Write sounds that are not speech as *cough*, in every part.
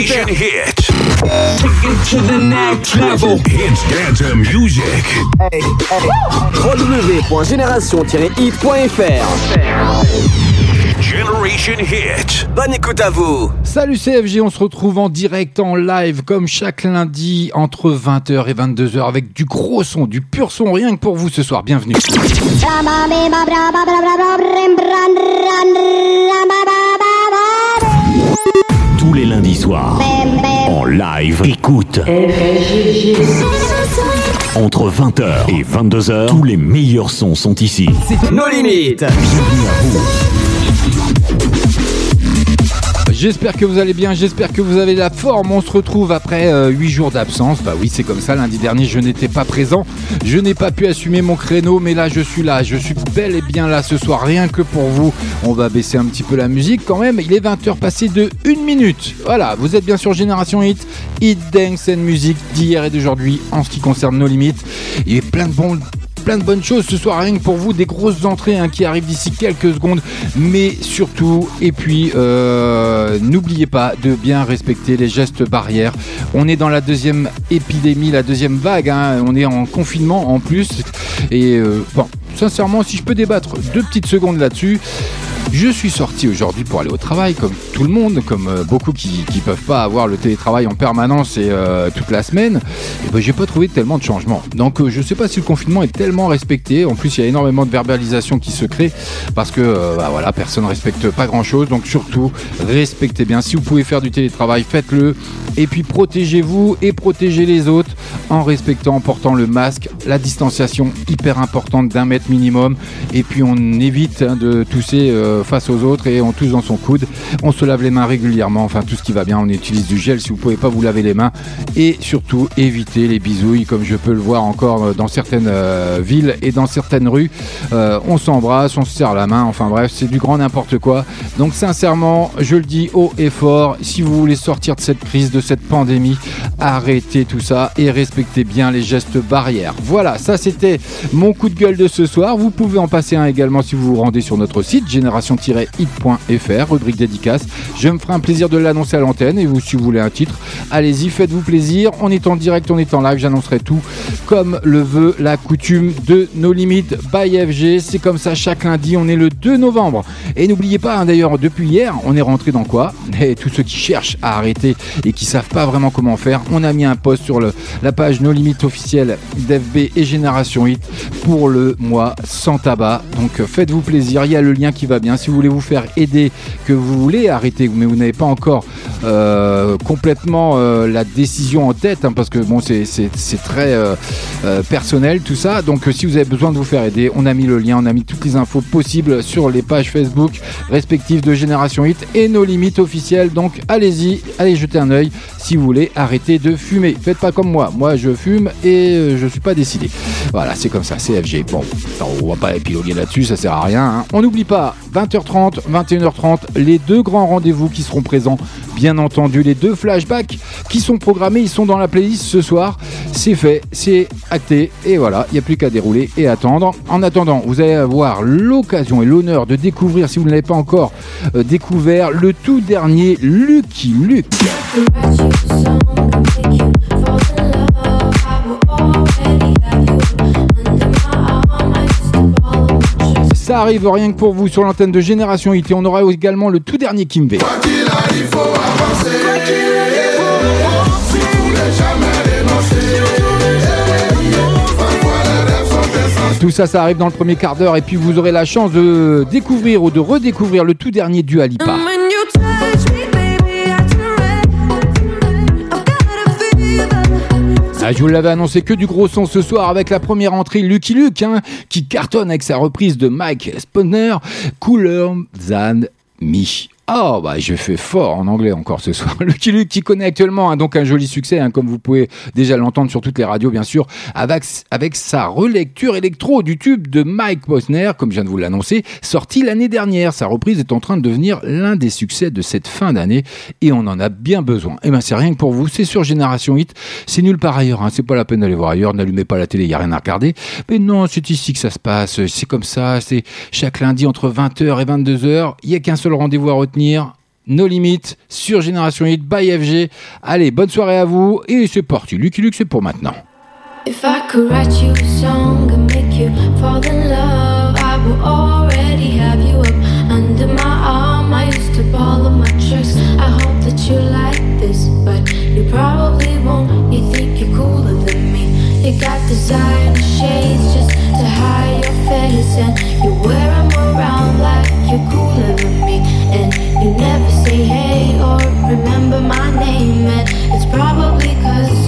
Generation Hit. Take it to the next level. Hits dance and music. www.génération-hit.fr Generation Hit. Bonne écoute à vous Salut CFG, on se retrouve en direct en live comme chaque lundi entre 20h et 22h avec du gros son, du pur son, rien que pour vous ce soir. Bienvenue. Les lundis soirs, en live, écoute. Entre 20h et 22h, tous les meilleurs sons sont ici. Nos limites Bienvenue à vous. J'espère que vous allez bien, j'espère que vous avez la forme. On se retrouve après 8 jours d'absence. Bah oui, c'est comme ça. Lundi dernier, je n'étais pas présent. Je n'ai pas pu assumer mon créneau, mais là, je suis là. Je suis bel et bien là ce soir, rien que pour vous. On va baisser un petit peu la musique quand même. Il est 20h passé de 1 minute. Voilà, vous êtes bien sur Génération Hit, Hit Dance and Music d'hier et d'aujourd'hui en ce qui concerne nos limites. Il a plein de bons de bonnes choses ce soir, rien que pour vous, des grosses entrées hein, qui arrivent d'ici quelques secondes, mais surtout, et puis euh, n'oubliez pas de bien respecter les gestes barrières. On est dans la deuxième épidémie, la deuxième vague, hein, on est en confinement en plus, et euh, bon, sincèrement, si je peux débattre deux petites secondes là-dessus. Je suis sorti aujourd'hui pour aller au travail, comme tout le monde, comme euh, beaucoup qui ne peuvent pas avoir le télétravail en permanence et euh, toute la semaine. Et ben j'ai pas trouvé tellement de changements. Donc euh, je sais pas si le confinement est tellement respecté. En plus, il y a énormément de verbalisation qui se crée parce que bah, voilà, personne respecte pas grand chose. Donc surtout, respectez bien. Si vous pouvez faire du télétravail, faites-le. Et puis protégez-vous et protégez les autres en respectant, en portant le masque, la distanciation hyper importante d'un mètre minimum. Et puis on évite hein, de tousser face aux autres et on tousse dans son coude. On se lave les mains régulièrement, enfin tout ce qui va bien. On utilise du gel si vous pouvez pas vous laver les mains. Et surtout évitez les bisouilles comme je peux le voir encore euh, dans certaines euh, villes et dans certaines rues. Euh, on s'embrasse, on se serre la main. Enfin bref, c'est du grand n'importe quoi. Donc sincèrement, je le dis haut et fort, si vous voulez sortir de cette crise, de cette pandémie, arrêtez tout ça et respectez bien les gestes barrières. Voilà, ça c'était mon coup de gueule de ce soir. Vous pouvez en passer un également si vous vous rendez sur notre site génération-hit.fr, rubrique dédicace. Je me ferai un plaisir de l'annoncer à l'antenne et vous si vous voulez un titre, allez-y, faites-vous plaisir. On est en direct, on est en live, j'annoncerai tout comme le veut la coutume de nos limites by FG. C'est comme ça chaque lundi, on est le 2 novembre. Et n'oubliez pas, hein, d'ailleurs, depuis hier, on est rentré dans quoi? Et tous ceux qui cherchent à arrêter et qui savent pas vraiment comment faire, on a mis un post sur la page No Limites officielle d'FB et Génération Hit pour le mois sans tabac. Donc faites-vous plaisir, il y a le lien qui va bien. Si vous voulez vous faire aider, que vous voulez arrêter, mais vous n'avez pas encore euh, complètement euh, la décision en tête, hein, parce que bon, c'est très euh, personnel tout ça. Donc si vous avez besoin de vous faire aider, on a mis le lien, on a mis toutes les infos possibles sur les pages Facebook respectives de Génération Hit et nos limites officielles. Donc allez-y, allez jeter un œil si vous voulez arrêter de fumer. Faites pas comme moi, moi je fume et je suis pas décidé. Voilà, c'est comme ça, CFG. Bon, on va pas épiloguer là-dessus, ça sert à rien. hein. On n'oublie pas, 20h30, 21h30, les deux grands rendez-vous qui seront présents, bien entendu, les deux flashbacks qui sont programmés, ils sont dans la playlist ce soir. C'est fait, c'est acté, et voilà, il n'y a plus qu'à dérouler et attendre. En attendant, vous allez avoir l'occasion et l'honneur de découvrir, si vous ne l'avez pas encore euh, découvert, le tout dernier Lucky Luke. Ça arrive rien que pour vous sur l'antenne de Génération et on aura également le tout dernier Kimbe. Tout ça, ça arrive dans le premier quart d'heure et puis vous aurez la chance de découvrir ou de redécouvrir le tout dernier du Alipa. Ah, je vous l'avais annoncé que du gros son ce soir avec la première entrée Lucky Luke hein, qui cartonne avec sa reprise de Mike Spooner, Cooler Than Me. Oh, bah, je fais fort en anglais encore ce soir. *laughs* Lucky Luke qui connaît actuellement hein, donc un joli succès, hein, comme vous pouvez déjà l'entendre sur toutes les radios, bien sûr, avec, sa relecture électro du tube de Mike Posner, comme je viens de vous l'annoncer, sorti l'année dernière. Sa reprise est en train de devenir l'un des succès de cette fin d'année et on en a bien besoin. Et ben, c'est rien que pour vous, c'est sur Génération Hit, c'est nulle part ailleurs, hein, c'est pas la peine d'aller voir ailleurs, n'allumez pas la télé, il y a rien à regarder. Mais non, c'est ici que ça se passe, c'est comme ça, c'est chaque lundi entre 20h et 22h, il y a qu'un seul rendez-vous à retenir. No Limit sur Génération Hit by FG. Allez, bonne soirée à vous et c'est parti. Lucky Luke, c'est pour maintenant. You never say hey or remember my name, and it's probably cause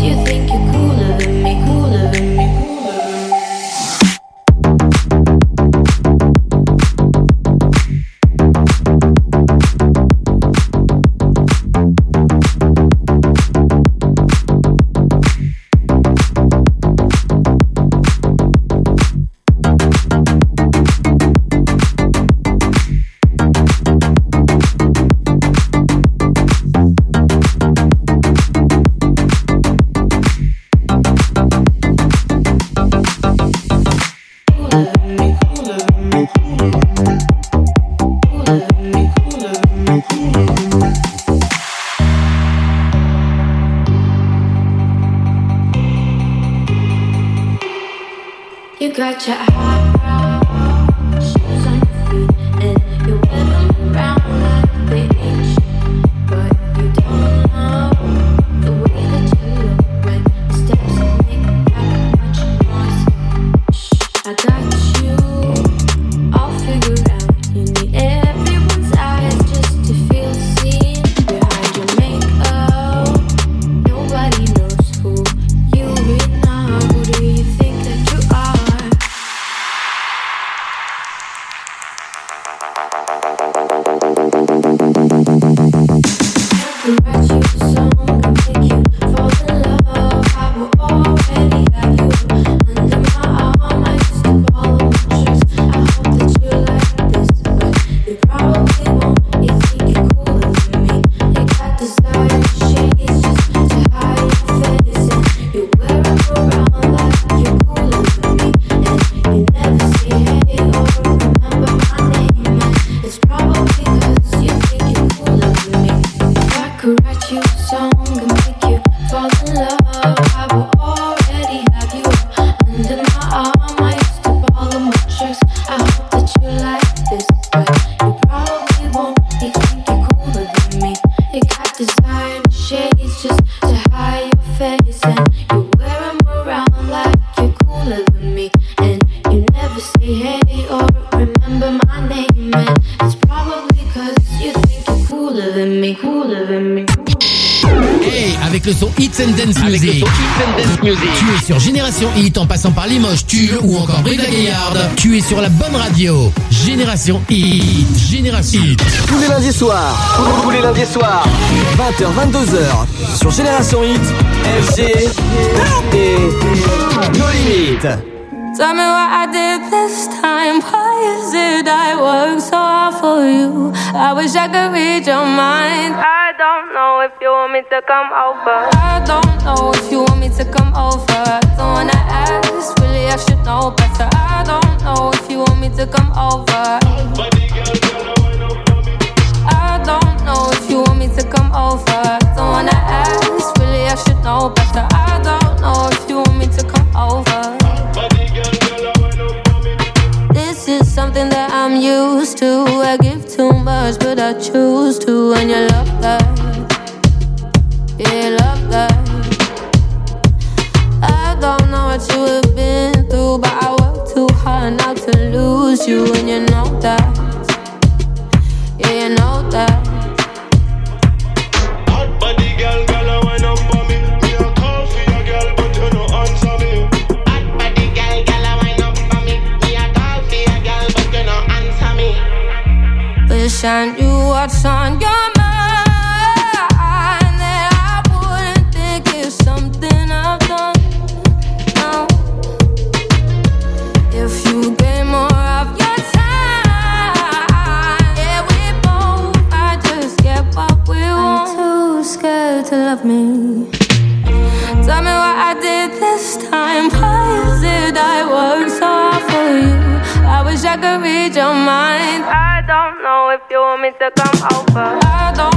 You got your song make you fall in love, Génération Hit en passant par Limoges, Tulle ou encore Brive-la-Gaillarde. Tu es sur la bonne radio. Génération Hit. Génération Hit. Tous les lundis soirs. Tous les lundis soirs. 20h, 22h. Sur Génération Hit. FG. Et. No Limit. Tell me what I did this time. Why is it I work so hard for you? I wish I could read your mind. I don't know if you want me to come over. I don't know if you want me to come over. I should know better. I don't know if you want me to come over. I don't know if you want me to come over. Don't wanna ask, really I should know better. I don't know if you want me to come over. This is something that I'm used to. I give too much, but I choose to. And you love that. Yeah, love that. I don't know what you have hard not lose you. And you know that. Yeah, you know that. Body girl, girl, I wine up for me. Me a call for your girl, but you no answer me. Body girl, girl, I wind up for me. Me a call for your girl, but you no answer me. Wish I knew what's on your mind. Your mind. I don't know if you want me to come over.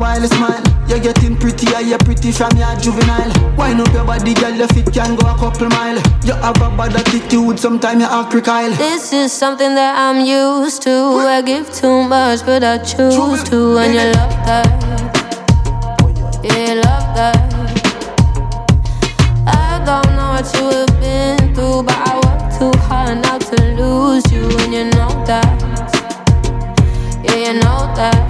While, smile. You're getting prettier, you're pretty from your juvenile. Wine up your body, girl, your feet can go a couple mile. You have a bad attitude, sometimes you act crocodile. This is something that I'm used to. I give too much, but I choose to. And you love that. Yeah, love that. I don't know what you have been through, but I work too hard not to lose you. And you know that. Yeah, you know that.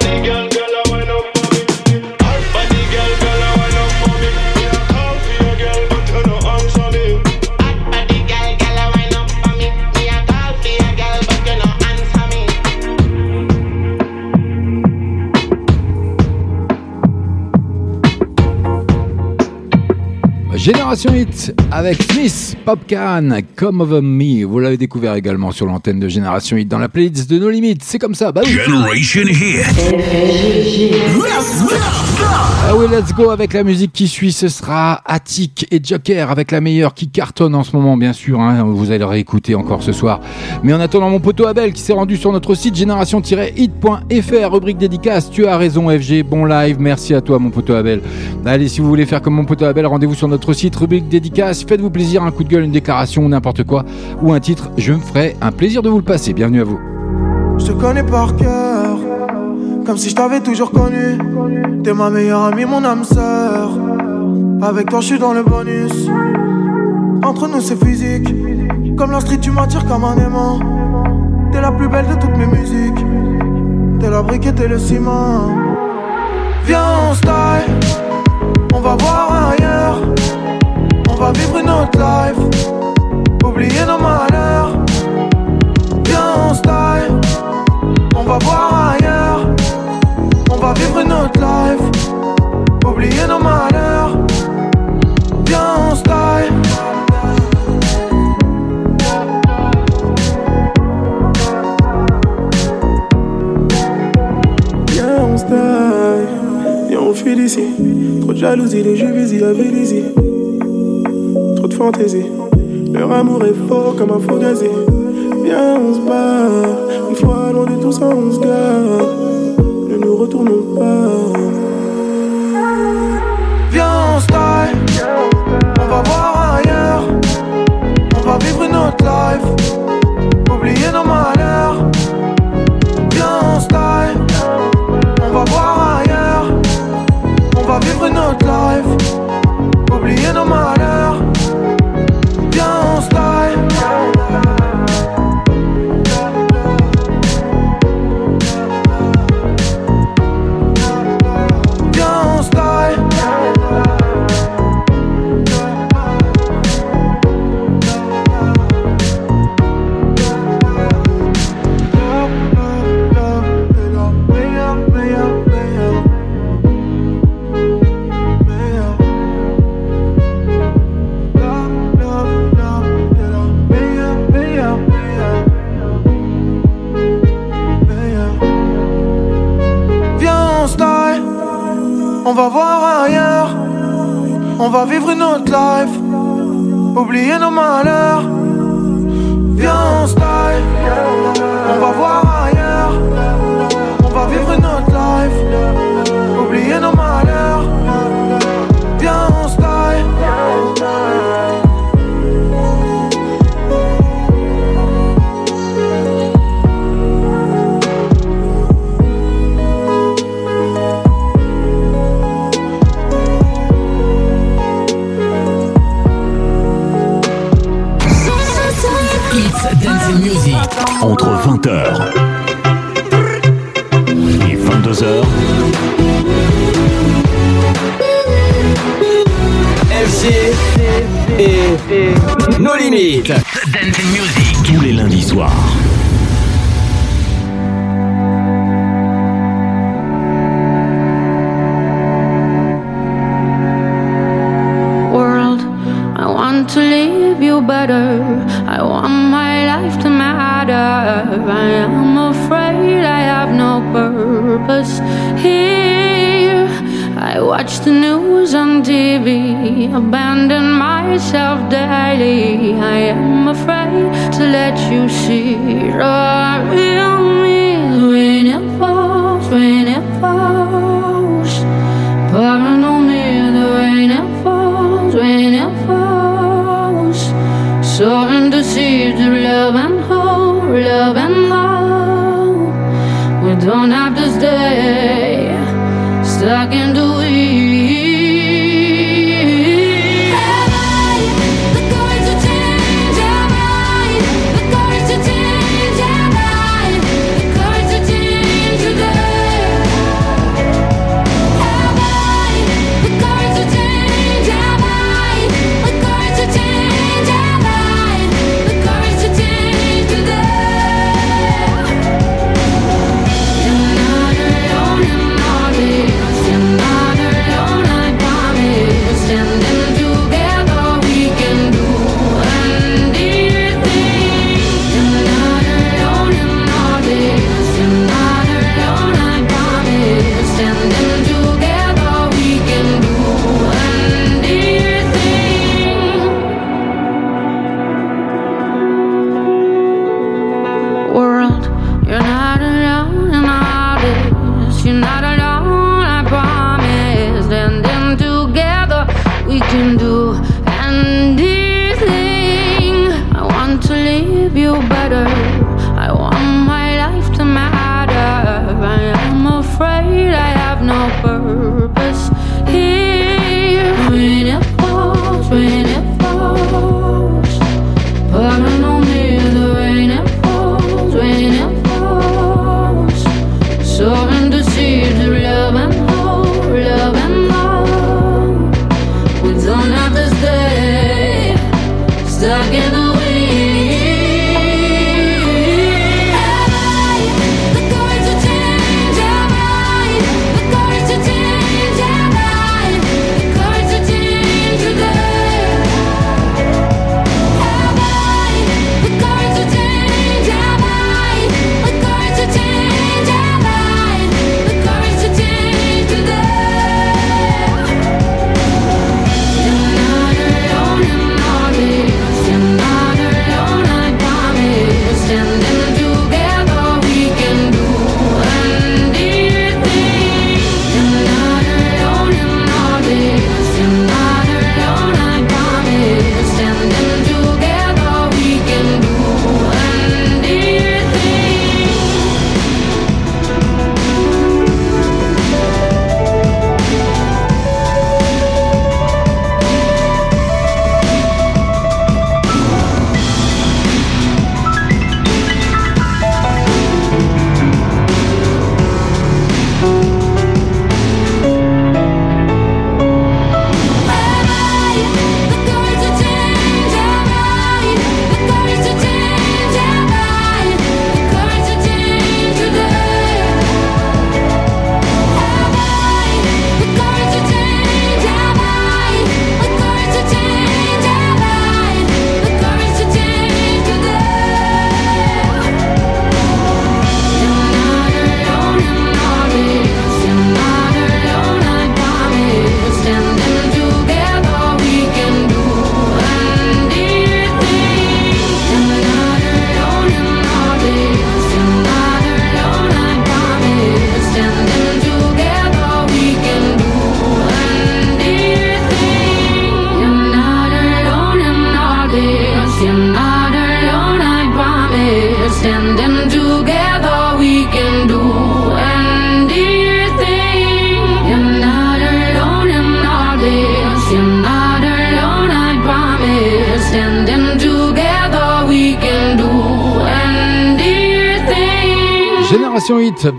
Génération Hit avec Smith, Popcan, Come Over Me. Vous l'avez découvert également sur l'antenne de Génération Hit dans la playlist de No Limites. C'est comme ça, bah oui. Generation Hit. Ah oui, let's go avec la musique qui suit. Ce sera Attic et Joker avec la meilleure qui cartonne en ce moment, bien sûr. hein. Vous allez le réécouter encore ce soir. Mais en attendant, mon poteau Abel qui s'est rendu sur notre site génération-hit.fr, rubrique dédicace. Tu as raison, FG. Bon live. Merci à toi, mon poteau Abel. Allez, si vous voulez faire comme mon poteau Abel, rendez-vous sur notre site, dédicace. Faites-vous plaisir, un coup de gueule, une déclaration, n'importe quoi, ou un titre. Je me ferai un plaisir de vous le passer. Bienvenue à vous. Je te connais par cœur, comme si je t'avais toujours connu. T'es ma meilleure amie, mon âme sœur. Avec toi, je suis dans le bonus. Entre nous, c'est physique. Comme la street, tu m'attires comme un aimant. T'es la plus belle de toutes mes musiques. T'es la brique et le ciment. Viens, on style. On va voir ailleurs. On va vivre une autre life. Oublier nos malheurs. Viens, on style. On va voir ailleurs. On va vivre une autre life. Oublier nos malheurs. Viens, on style. Viens, on style. Viens, on fuit d'ici. Trop de jalousie, les jeux visés à Vélizy. Fantaisie. Leur amour est faux comme un faux gazé. Viens, on se barre. Une fois loin de tout ça, on se gare. Ne nous retournons pas. Viens, on style. On va voir ailleurs. On va vivre une autre life. Oublier nos malheurs. On va voir ailleurs. On va vivre une autre life. Oublier nos malheurs. Viens, on style. On va voir Music. Entre 20h et 22h. FG et No Limites. Dance Music. Tous les lundis soirs. abandon myself daily. I am afraid to let you see. Oh,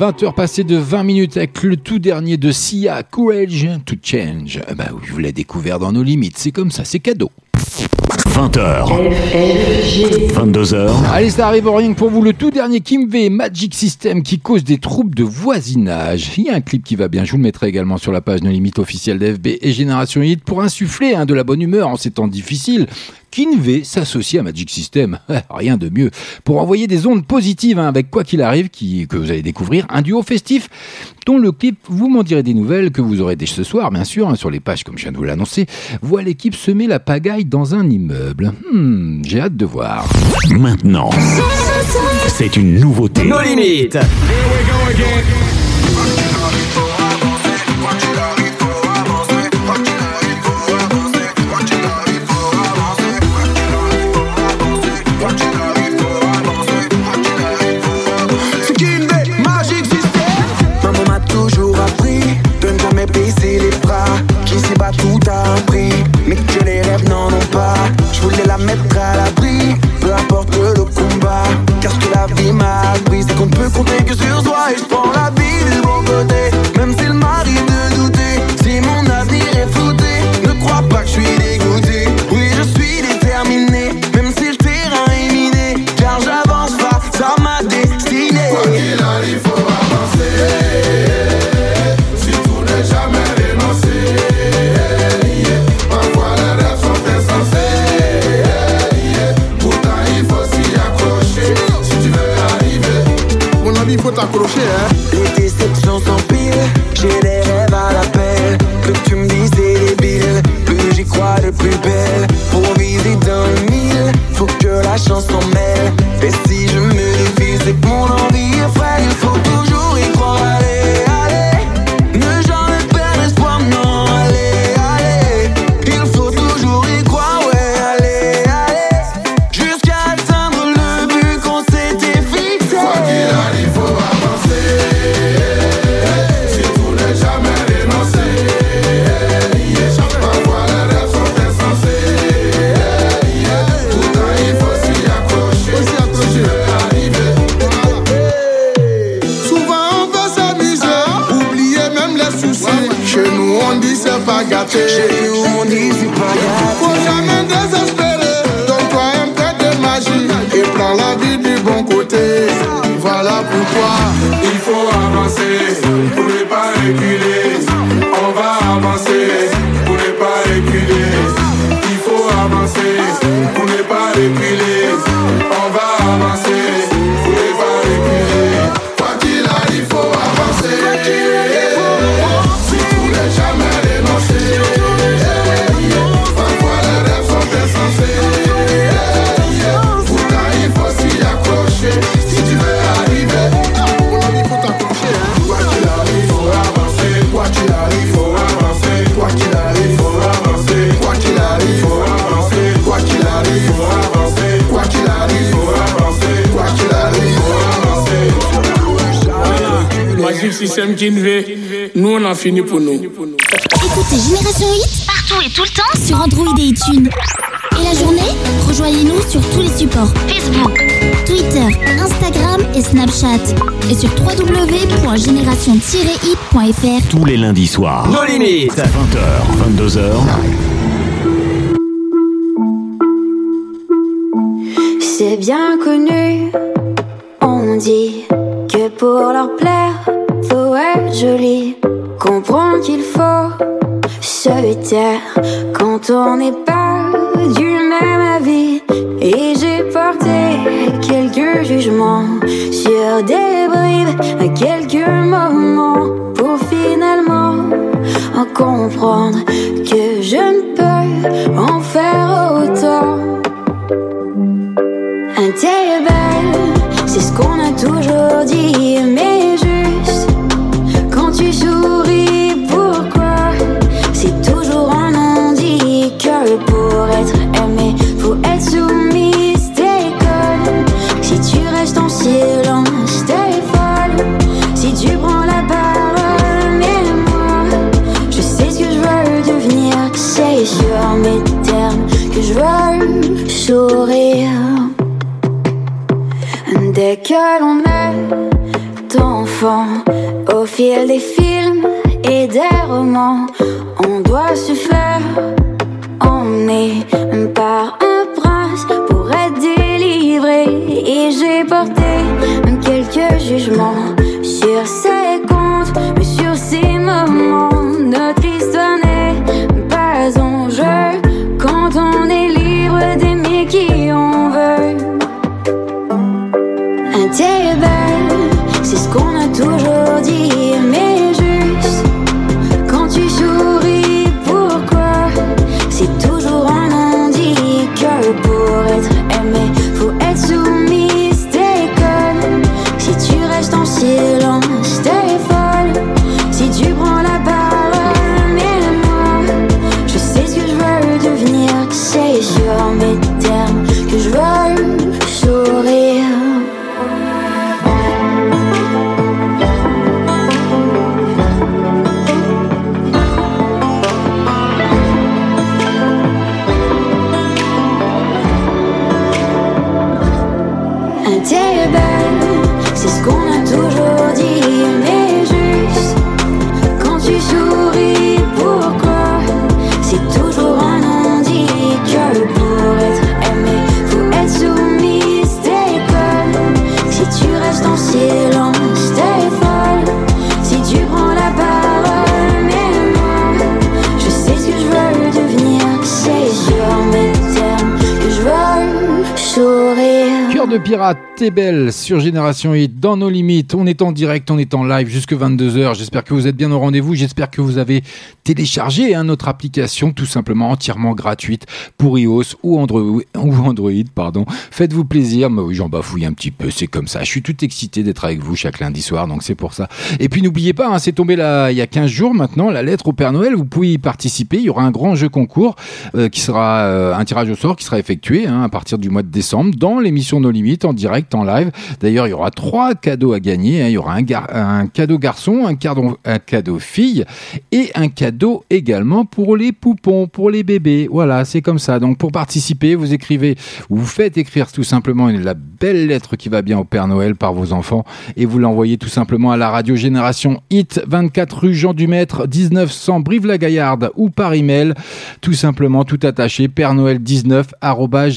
20h passées de 20 minutes avec le tout dernier de Sia, Courage to Change. Ah Bah oui, je vous l'ai découvert dans nos limites, c'est comme ça, c'est cadeau. 20h. 22h. Allez, ça arrive au rien que pour vous, le tout dernier Kim V Magic System qui cause des troubles de voisinage. Il y a un clip qui va bien, je vous le mettrai également sur la page No Limite officielle d'FB et Génération Hit pour insuffler hein, de la bonne humeur en ces temps difficiles. Kinvé s'associe à Magic System, *laughs* rien de mieux, pour envoyer des ondes positives hein, avec quoi qu'il arrive, qui, que vous allez découvrir, un duo festif dont le clip, vous m'en direz des nouvelles que vous aurez dès ce soir, bien sûr, hein, sur les pages comme je viens de vous l'annoncer, voit l'équipe semer la pagaille dans un immeuble. Hmm, j'ai hâte de voir. Maintenant, c'est une nouveauté. Nos limites. C'est pas gâté. Chez nous on dit c'est pas gâté. Faut jamais désespérer. Donne-toi un peu de magie et prends la vie du bon côté. Voilà pourquoi il faut avancer pour ne pas reculer. On va avancer pour ne pas reculer. Il faut avancer pour ne pas reculer. System Kinvé, nous on a fini pour nous. Écoutez Génération Hit partout et tout le temps sur Android et iTunes. Et la journée, rejoignez-nous sur tous les supports Facebook, Twitter, Instagram et Snapchat. Et sur www.génération-hit.fr. Tous les lundis soirs. Nos limites. 20h, 22h. C'est bien connu, on dit que pour leur plaire, faut être joli. Comprends qu'il faut se taire quand on n'est pas du même avis. Et j'ai porté quelques jugements sur des bribes à quelques moments pour finalement en comprendre que je ne des romans, C'est ce qu'on a toujours dit, mais juste quand tu souris, pourquoi? C'est toujours un non-dit que pour être aimé, faut être soumise, t'es conne. Si tu restes en silence, t'es folle. Si tu prends la parole, mais moi, je sais ce que je veux devenir, c'est sur mes termes que je veux sourire. Cœur de pirate, belle sur Génération Hit, dans nos limites. On est en direct, on est en live jusque 22h. J'espère que vous êtes bien au rendez-vous. J'espère que vous avez téléchargé hein, notre application, tout simplement entièrement gratuite pour iOS ou Android. Ou Android pardon. Faites-vous plaisir. Mais oui, j'en bafouille un petit peu, c'est comme ça. Je suis tout excité d'être avec vous chaque lundi soir, donc c'est pour ça. Et puis n'oubliez pas, hein, c'est tombé là il y a 15 jours maintenant, la lettre au Père Noël. Vous pouvez y participer. Il y aura un grand jeu concours euh, qui sera euh, un tirage au sort qui sera effectué hein, à partir du mois de décembre dans l'émission Nos Limites en direct, en live. D'ailleurs, il y aura trois cadeaux à gagner. hein. Il y aura un, cadeau garçon, un cadeau, fille et un cadeau également pour les poupons, pour les bébés. Voilà, c'est comme ça. Donc, pour participer, vous écrivez, vous faites écrire tout simplement la belle lettre qui va bien au Père Noël par vos enfants et vous l'envoyez tout simplement à la radio Génération Hit, 24 rue Jean Dumètre, 1900 Brive-la-Gaillarde ou par email, tout simplement tout attaché, Père Noël 19 arobase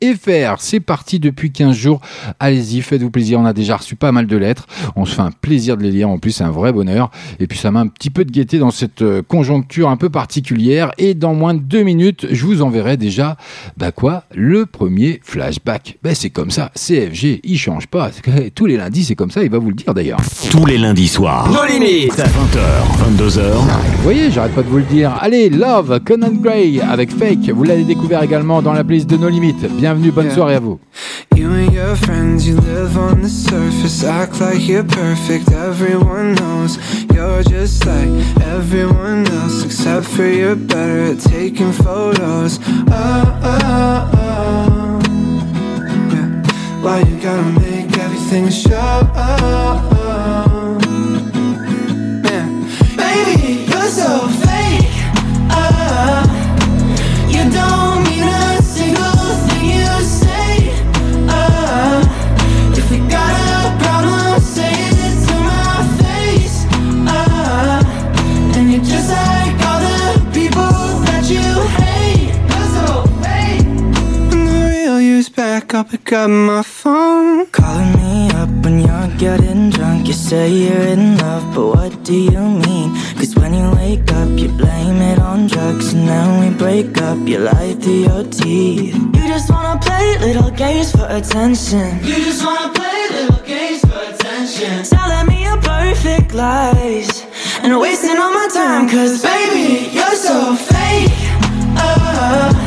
génération-hit.fr. C'est parti depuis 15 jours. Allez-y, faites-vous plaisir. On a déjà reçu pas mal de lettres. On se fait un plaisir de les lire. En plus, c'est un vrai bonheur. Et puis, ça m'a un petit peu de gaieté dans cette euh, conjoncture un peu particulière. Et dans moins de deux minutes, je vous enverrai déjà, bah quoi, le premier flashback. Ben, c'est comme ça. CFG, il change pas. Tous les lundis, c'est comme ça. Il va vous le dire d'ailleurs. Tous les lundis soirs. Nos limites. 20h, 22h. Vous voyez, j'arrête pas de vous le dire. Allez, Love, Conan Gray avec Fake. Vous l'avez découvert également dans la playlist de nos limites. Bienvenue, bonne soirée à vous. You and your friends, you live on the surface, act like you're perfect. Everyone knows you're just like everyone else, except for you're better at taking photos. Oh, oh, oh. Yeah. Why you gotta make everything show? Oh, oh. oh. Man, baby, you're so back, I'll pick up my phone. Calling me up when you're getting drunk. You say you're in love, but what do you mean? Cause when you wake up, you blame it on drugs. And then we break up, you lie through your teeth. You just wanna play little games for attention. You just wanna play little games for attention. Telling me your perfect lies. And wasting all my time, cause Baby, you're so fake. Oh,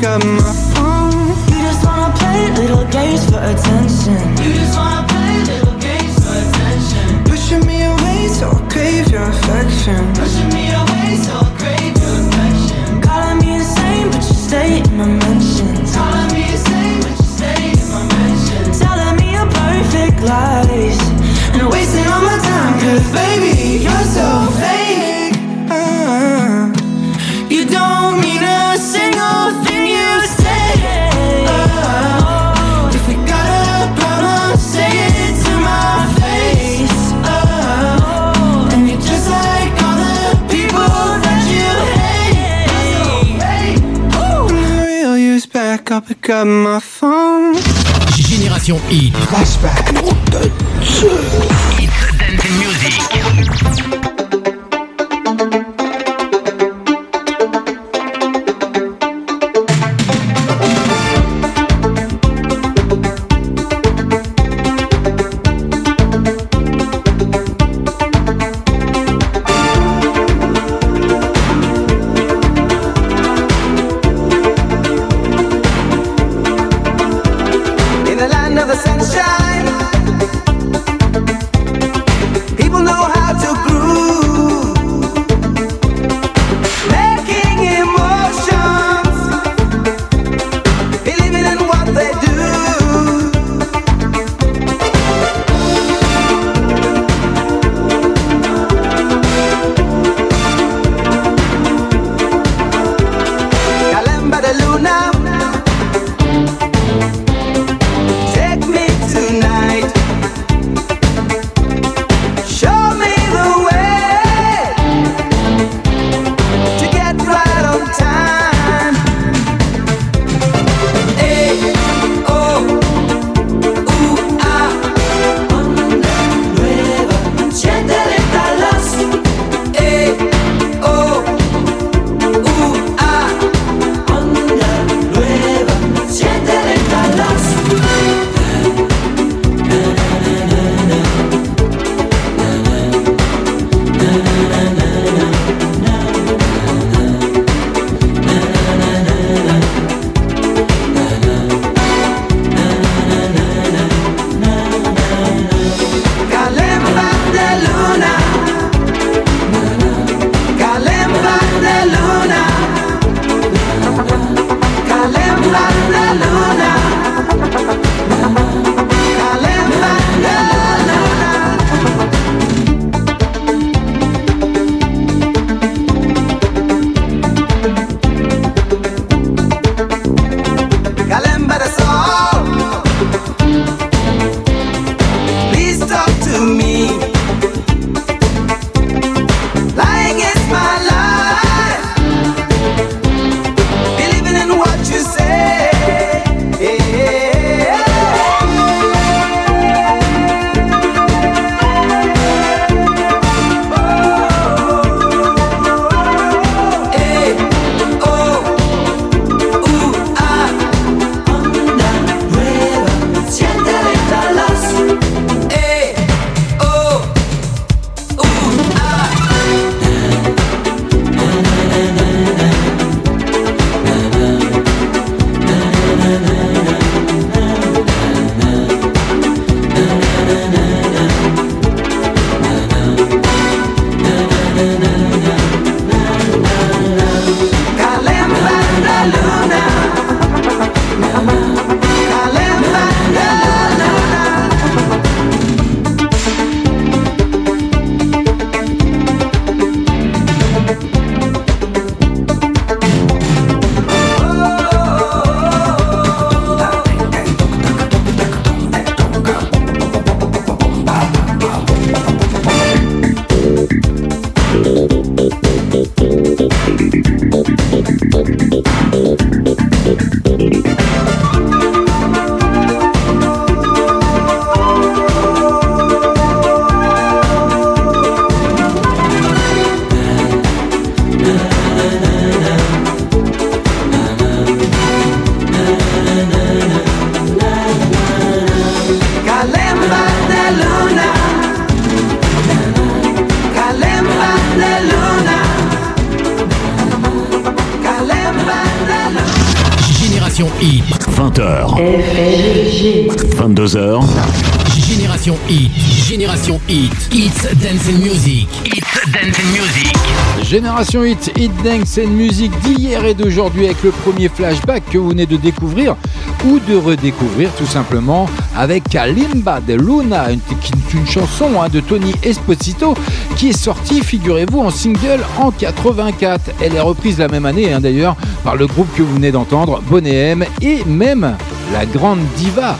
pick up my phone. You just wanna play little games for attention. You just wanna play little games for attention. Pushing me away, so I crave your affection. My phone. Génération Hit. Flashback. Hit Dance Music. Génération Hit, Hit Dance and Music d'hier et d'aujourd'hui avec le premier flashback que vous venez de découvrir ou de redécouvrir tout simplement avec Kalimba de Luna, une, une chanson hein, de Tony Esposito qui est sortie, figurez-vous, en single en 84. Elle est reprise la même année hein, d'ailleurs par le groupe que vous venez d'entendre, Bonnet M, et même la grande diva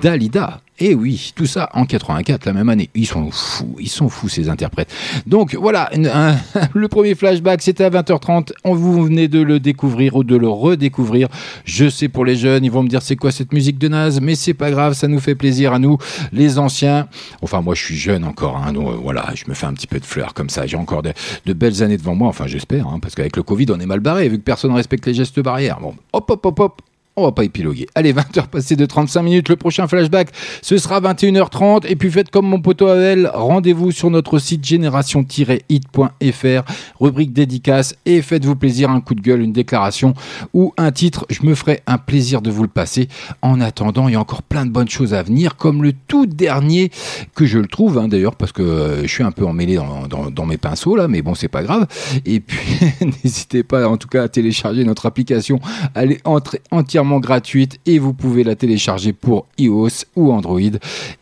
Dalida. Et oui, tout ça en 84, la même année. Ils sont fous, ils sont fous ces interprètes. Donc voilà, *laughs* le premier flashback, c'était à 20h30. On vous venez de le découvrir ou de le redécouvrir. Je sais pour les jeunes, ils vont me dire c'est quoi cette musique de naze, mais c'est pas grave, ça nous fait plaisir à nous, les anciens. Enfin, moi je suis jeune encore, hein, donc euh, voilà, je me fais un petit peu de fleurs comme ça. J'ai encore de, de belles années devant moi, enfin j'espère, hein, parce qu'avec le Covid, on est mal barré, vu que personne ne respecte les gestes barrières. Bon, hop, hop, hop, hop. On va pas épiloguer. Allez, 20h passées de 35 minutes. Le prochain flashback, ce sera 21h30. Et puis faites comme mon poteau Avel. Rendez-vous sur notre site génération-hit.fr, rubrique dédicace. Et faites-vous plaisir, un coup de gueule, une déclaration ou un titre. Je me ferai un plaisir de vous le passer. En attendant, il y a encore plein de bonnes choses à venir, comme le tout dernier que je le trouve, hein, d'ailleurs, parce que euh, je suis un peu emmêlé dans, mes pinceaux là, mais bon, c'est pas grave. Et puis, *laughs* n'hésitez pas, en tout cas, à télécharger notre application. Elle est entre- gratuite et vous pouvez la télécharger pour iOS ou Android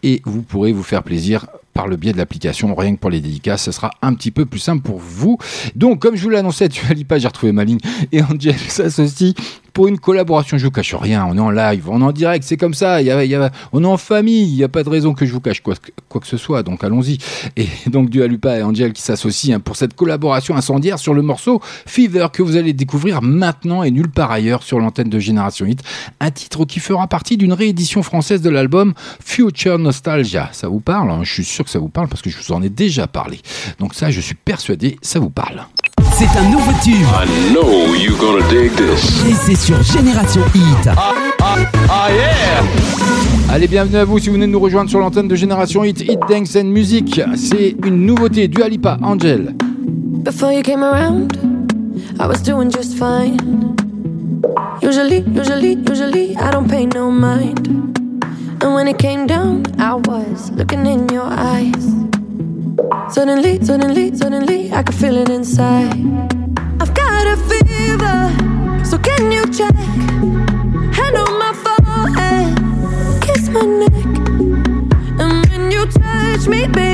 et vous pourrez vous faire plaisir par le biais de l'application, rien que pour les dédicaces, ce sera un petit peu plus simple pour vous. Donc, comme je vous l'annonçais, tu as pas, j'ai retrouvé ma ligne, et Angel s'associe pour une collaboration. Je vous cache rien, on est en live, on est en direct, c'est comme ça, y a- y a- on est en famille, il n'y a pas de raison que je vous cache quoi, quoi que ce soit, donc allons-y. Et donc, Dualupa et Angel qui s'associent hein, pour cette collaboration incendiaire sur le morceau Fever que vous allez découvrir maintenant et nulle part ailleurs sur l'antenne de Génération Hit. Un titre qui fera partie d'une réédition française de l'album Future Nostalgia. Ça vous parle hein? Je suis sûr que ça vous parle parce que je vous en ai déjà parlé. Donc ça, je suis persuadé, ça vous parle. C'est un nouveau tube. I know you're gonna dig this. Et c'est sur Génération Hit. Ah yeah Allez, bienvenue à vous si vous venez de nous rejoindre sur l'antenne de Génération Hit, Hit Dance and Music. C'est une nouveauté du Alipa Angel. Before you came around, I was doing just fine. Usually, usually, usually, I don't pay no mind. And when it came down, I was looking in your eyes. Suddenly, suddenly, suddenly, I could feel it inside. I've got a fever, so can you check? Hand on my forehead, kiss my neck. And when you touch me, baby,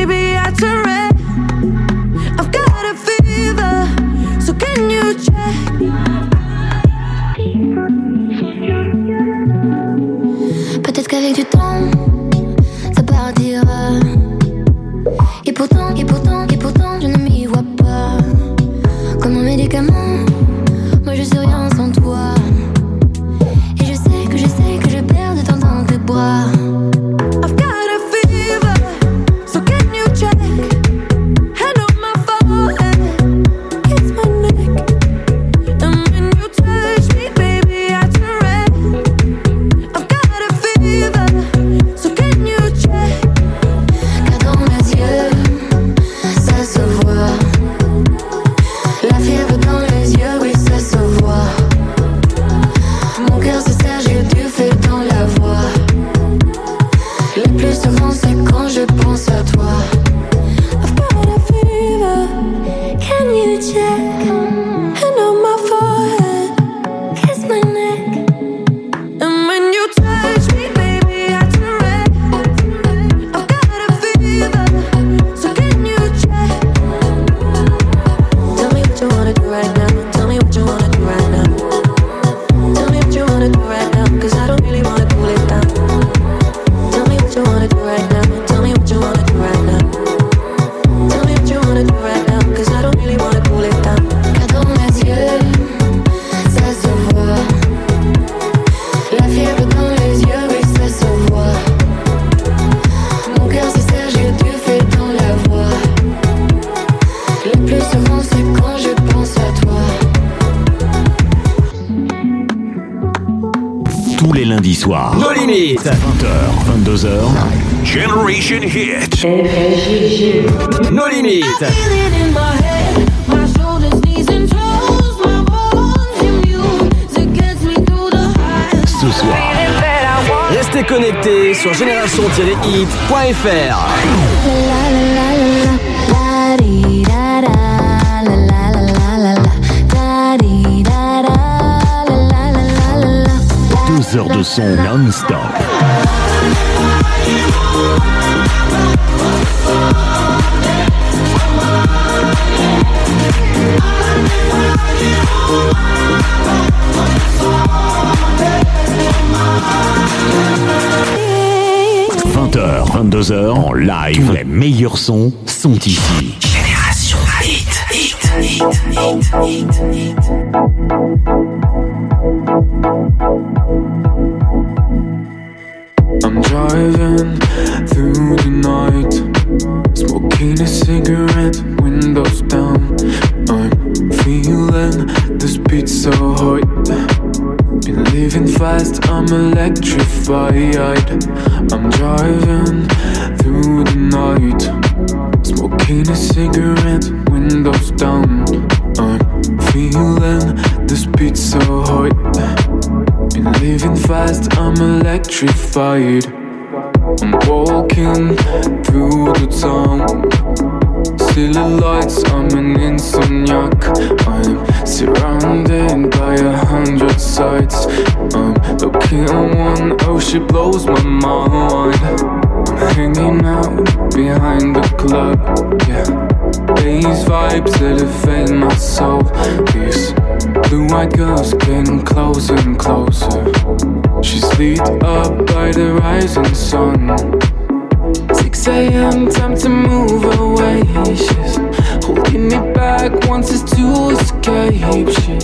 electrified. I'm walking through the town. City lights, I'm an insomniac. I'm surrounded by a hundred sights. I'm looking at one, oh, she blows my mind. I'm hanging out behind the club, yeah. These vibes elevate my soul. These blue-eyed girls getting closer and closer. She's lit up by the rising sun. 6 a.m. time to move away. She's holding me back, wants us to escape. She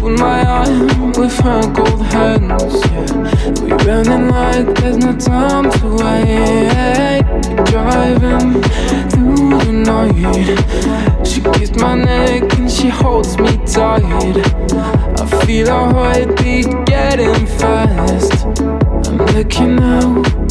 hold my arm with her cold hands. Yeah, we running like there's no time to wait. Driving through the night. She my neck and she holds me tight. I feel her heartbeat getting fast. I'm looking out.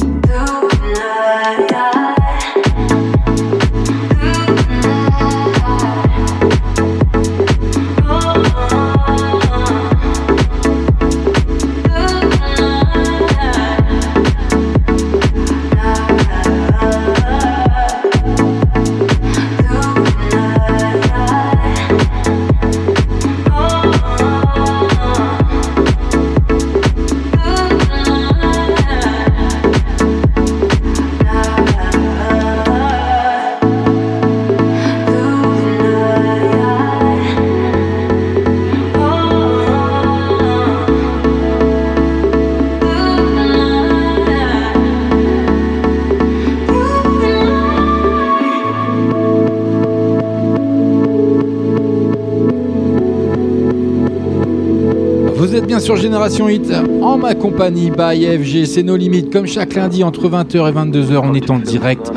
Sur Génération Hit en ma compagnie by FG, c'est nos limites. Comme chaque lundi entre 20h et 22h, on est en direct,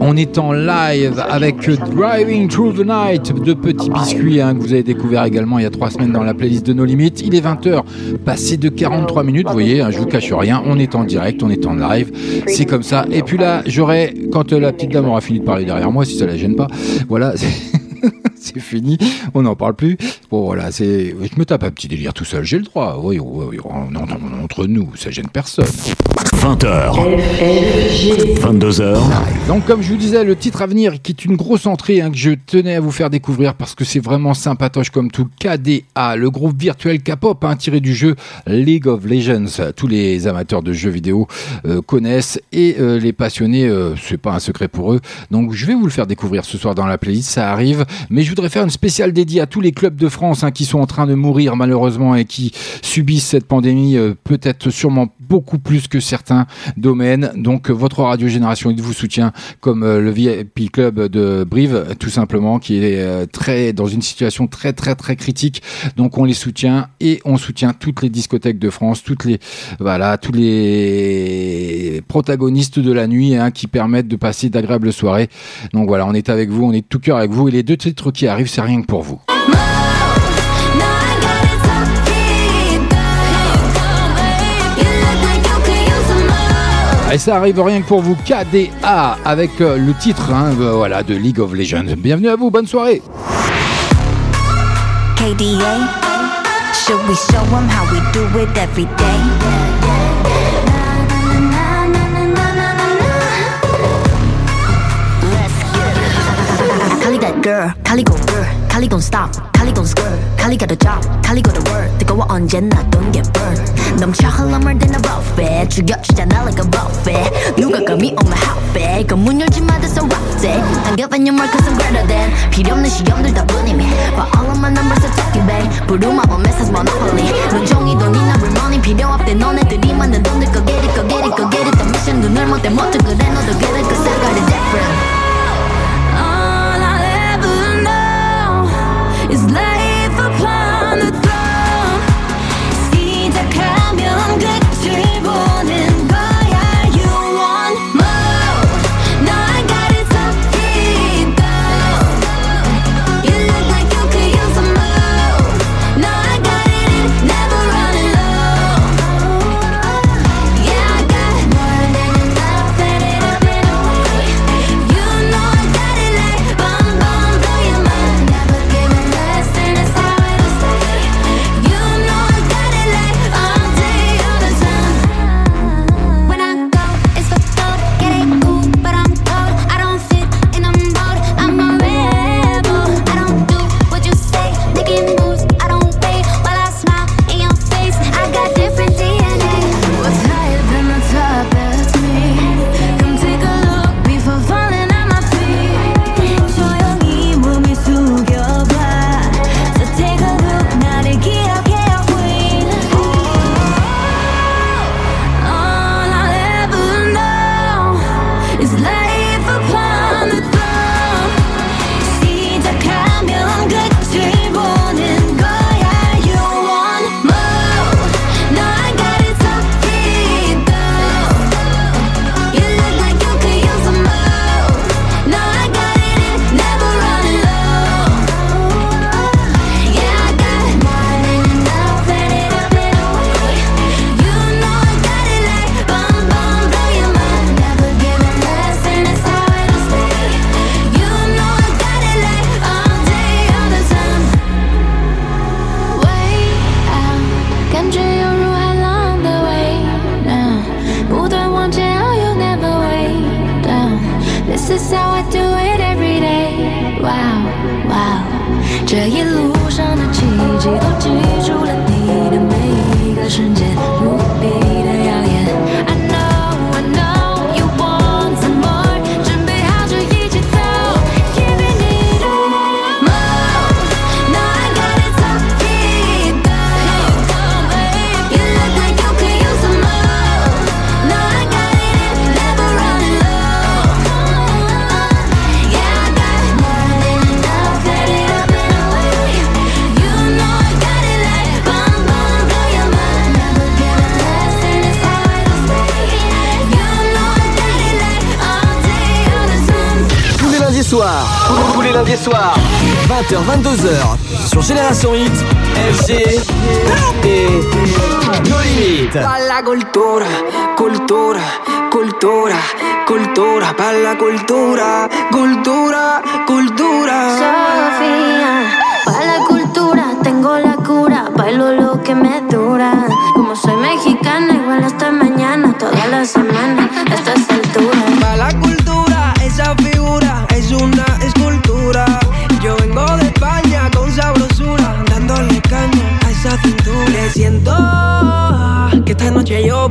on est en live avec Driving Through the Night de Petit Biscuit hein, que vous avez découvert également il y a trois semaines dans la playlist de nos limites. Il est 20h, passé de 43 minutes, vous voyez, hein, je vous cache rien, on est en direct, on est en live, c'est comme ça. Et puis là, j'aurai, quand euh, la petite dame aura fini de parler derrière moi, si ça la gêne pas, voilà. *laughs* c'est fini, on n'en parle plus. Bon voilà, c'est, je me tape un petit délire tout seul, j'ai le droit. Oui, oui, oui, on- on- entre nous, ça gêne personne. 20h. 22h. Donc comme je vous disais, le titre à venir qui est une grosse entrée hein, que je tenais à vous faire découvrir parce que c'est vraiment sympatoche comme tout. KDA, le groupe virtuel K-pop hein, tiré du jeu League of Legends. Tous les amateurs de jeux vidéo euh, connaissent et euh, les passionnés, euh, c'est pas un secret pour eux. Donc je vais vous le faire découvrir ce soir dans la playlist, ça arrive. Mais je voudrais faire une spéciale dédiée à tous les clubs de France hein, qui sont en train de mourir malheureusement et qui subissent cette pandémie euh, peut-être sûrement beaucoup plus que certains domaines. Donc euh, votre radio Génération Hit vous soutient comme euh, le VIP Club de Brive tout simplement qui est euh, très dans une situation très très très critique. Donc on les soutient et on soutient toutes les discothèques de France, toutes les voilà, tous les protagonistes de la nuit hein, qui permettent de passer d'agréables soirées. Donc voilà, on est avec vous, on est de tout cœur avec vous et les deux titres qui arrivent, c'est rien que pour vous. Et ça arrive rien que pour vous, KDA, avec euh, le titre hein, euh, voilà, de League of Legends. Bienvenue à vous, bonne soirée. KDA, should we show 'em how we do it every day? That girl, girl, Cali gon' stop. 칼리 gon skirt 칼리 got a job 칼리 got a word 뜨거워 언제나 don't get burned 넘쳐 흘러 물 드는 buffet 죽여주잖아 like a buffet 누가 감히 on my outfit 그문 열지 마 that's a rough day I'm giving you more cause I'm greater than 필요 없는 시험들 다 뿐이미 But all of my numbers are talking bang 부루마법 message monopoly 눈종이 돈이나 real money 필요 없대 너네들이 만든 돈들 go get it go get it go get it 더 미션 눈을 못대 못해 그래 너도 get it cause I got it different is life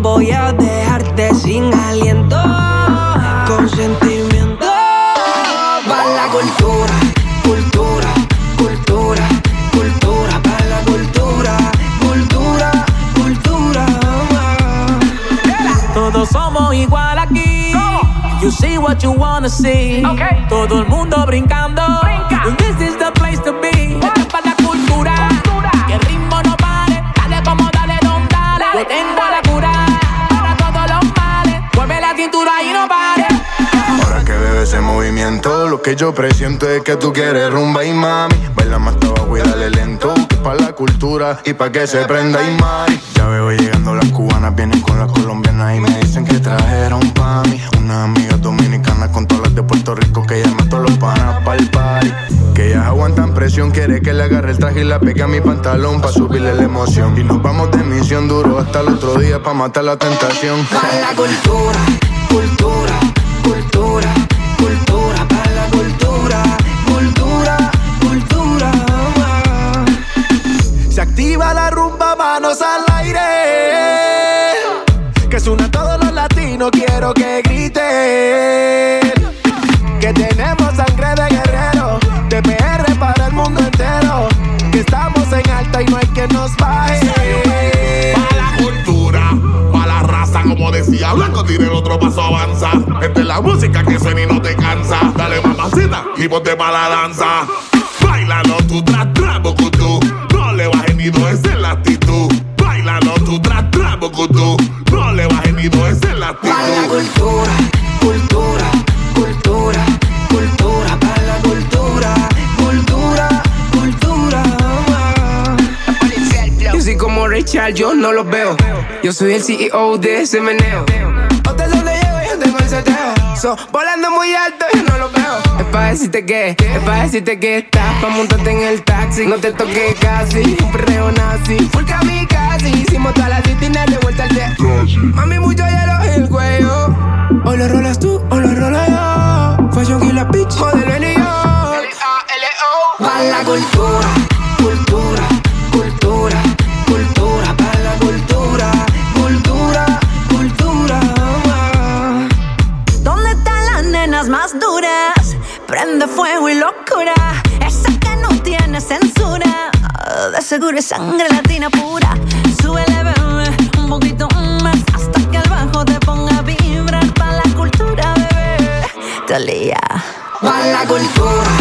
voy a dejarte sin aliento, con sentimiento. Pa' la cultura, cultura, cultura, cultura, pa' la cultura, cultura, cultura. Todos somos igual aquí. You see what you wanna see. Todo el mundo brincando. This movimiento, lo que yo presiento es que tú quieres rumba y mami. Baila más abajo y dale lento, que pa' la cultura y pa' que se prenda y mari. Ya veo llegando las cubanas, vienen con las colombianas y me dicen que trajeron pa' mí. Unas amigas dominicanas con todas las de Puerto Rico que llaman todos los panas pa'l party. Que ellas aguantan presión, quiere que le agarre el traje y la pegue a mi pantalón pa' subirle la emoción. Y nos vamos de misión duro hasta el otro día pa' matar la tentación. Pa' la cultura, cultura, cultura. Blanco, tiene el otro paso avanza. Esta es la música que suena y no te cansa. Dale mamacita y ponte pa' la danza. Bailalo tú, tra, tra, bocutú. No le bajes ni dos, esa es la actitud. Bailalo tú, tra, tra, bocutú. No le bajes ni dos, esa es la actitud. Pa' la cultura, cultura, cultura, cultura, para la cultura, cultura, cultura. Yo soy como Richard, yo no los veo. Yo soy el CEO de ese meneo. Hotel donde llego, yo tengo el seteo. So, volando muy alto, yo no los veo. Es pa' decirte que, es pa' decirte que estás pa' montarte en el taxi. No te toques casi, un perreo nazi. Full casi, hicimos todas las disciplinas de vuelta al día. Mami, mucho hielo en el cuello. O lo rolas tú, o lo rolo yo. Fashion Killer Bitch, Modelo en New York. Pa' la cultura, fuego y locura. Esa que no tiene censura. De seguro es sangre latina pura. Súbele, bebé, un poquito más. Hasta que el bajo te ponga a vibrar. Pa' la cultura, bebé. Talía. Pa' la cultura,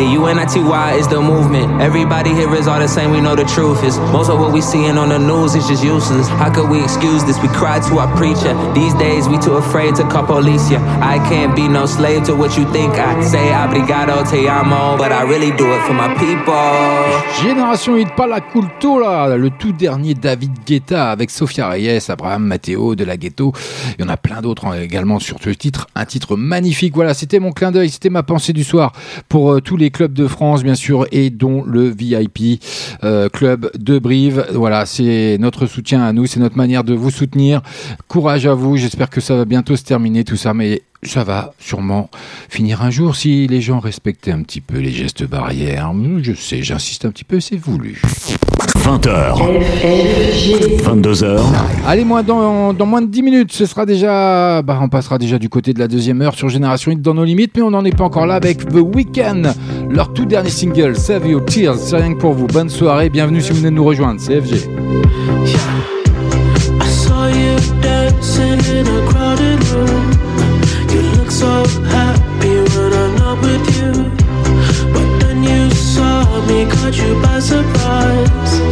Hey, UNITY is the movement. Everybody here is all the same, we know the truth is. Most of what we seeing on the news is just useless. How could we excuse this? We cry to our preacher. These days, we too afraid to call police. I can't be no slave to what you think I say. Te amo, but I really do it for my people. La le tout dernier David Guetta avec Sofia Reyes, Abraham Matteo de la Ghetto. Il y en a plein d'autres hein, également sur ce titre. Un titre magnifique. Voilà, c'était mon clin d'œil, c'était ma pensée du soir pour euh, tous les clubs de France, bien sûr, et dont le VIP euh, club de Brive. Voilà, c'est notre soutien à nous, c'est notre manière de vous soutenir. Courage à vous. J'espère que ça va bientôt se terminer tout ça, mais ça va sûrement finir un jour si les gens respectaient un petit peu les gestes barrières. Je sais, j'insiste un petit peu, c'est voulu. 20h. 22h. Allez, moi, dans, dans moins de 10 minutes, ce sera déjà. Bah, on passera déjà du côté de la deuxième heure sur Génération Hit dans nos limites, mais on n'en est pas encore là avec The Weeknd, leur tout dernier single, Save Your Tears. C'est rien que pour vous. Bonne soirée, bienvenue si vous venez de nous rejoindre. C'est caught you by surprise.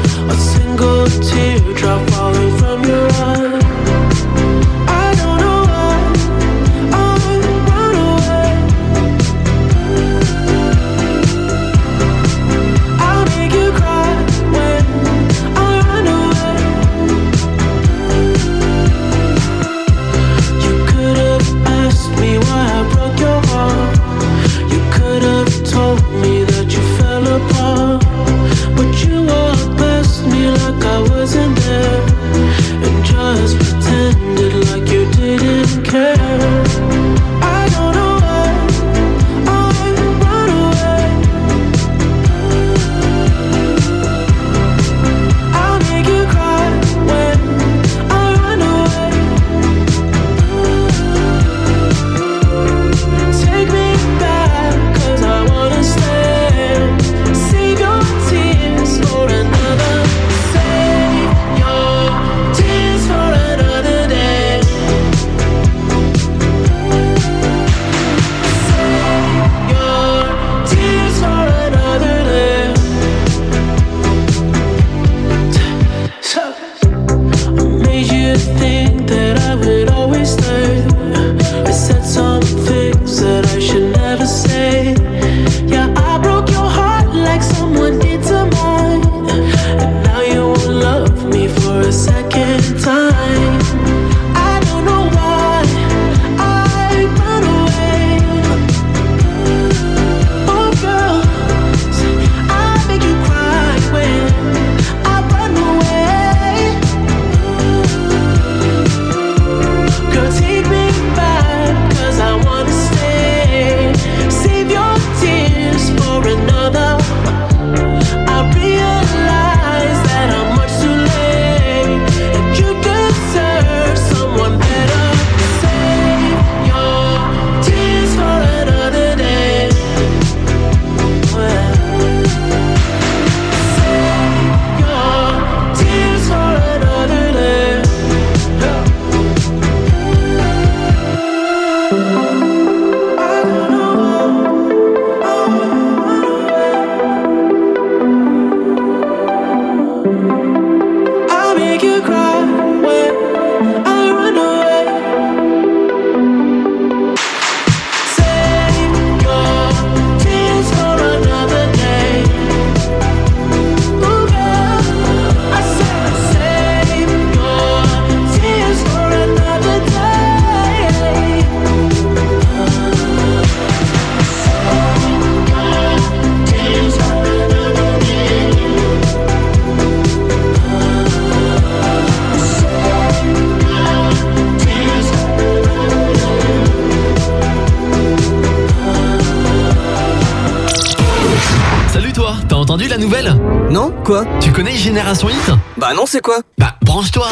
Toi, t'as entendu la nouvelle? Non Quoi? Tu connais Génération Hit? Bah non, c'est quoi? Bah branche-toi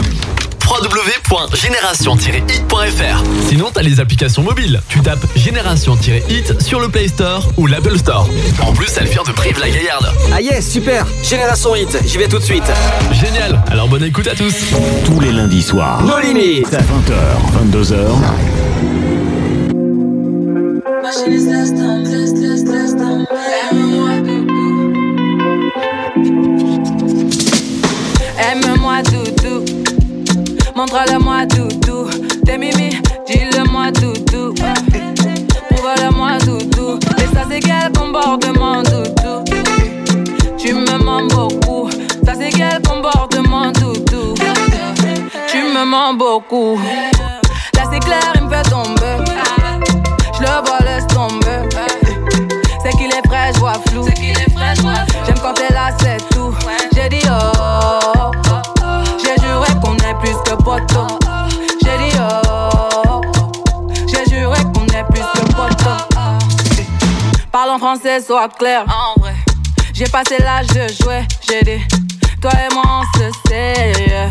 www.génération-hit.fr Sinon t'as les applications mobiles. Tu tapes Génération-hit sur le Play Store ou l'Apple Store. En plus, elle vient de Prive la Gaillarde. Ah yes, super Génération Hit, j'y vais tout de suite. Génial Alors bonne écoute à tous Tous les lundis soirs. No limites 20h, 22h. Aime-moi doudou, montre-le-moi doudou. T'es mimi, dis-le-moi doudou. Prouve-le-moi doudou. Et ça c'est quel comportement doudou? Tu me mens beaucoup. Ça c'est quel comportement doudou? Tu me mens beaucoup. Là c'est clair, il me fait tomber. Je le vois, laisse tomber. C'est qu'il est frais, je vois flou. J'aime quand t'es là, c'est tout. Plus que poteau. J'ai dit oh. J'ai juré qu'on est plus que poteau. Parle en français, sois clair. En vrai. J'ai passé l'âge de jouer. J'ai dit, toi et moi on se sait. yeah.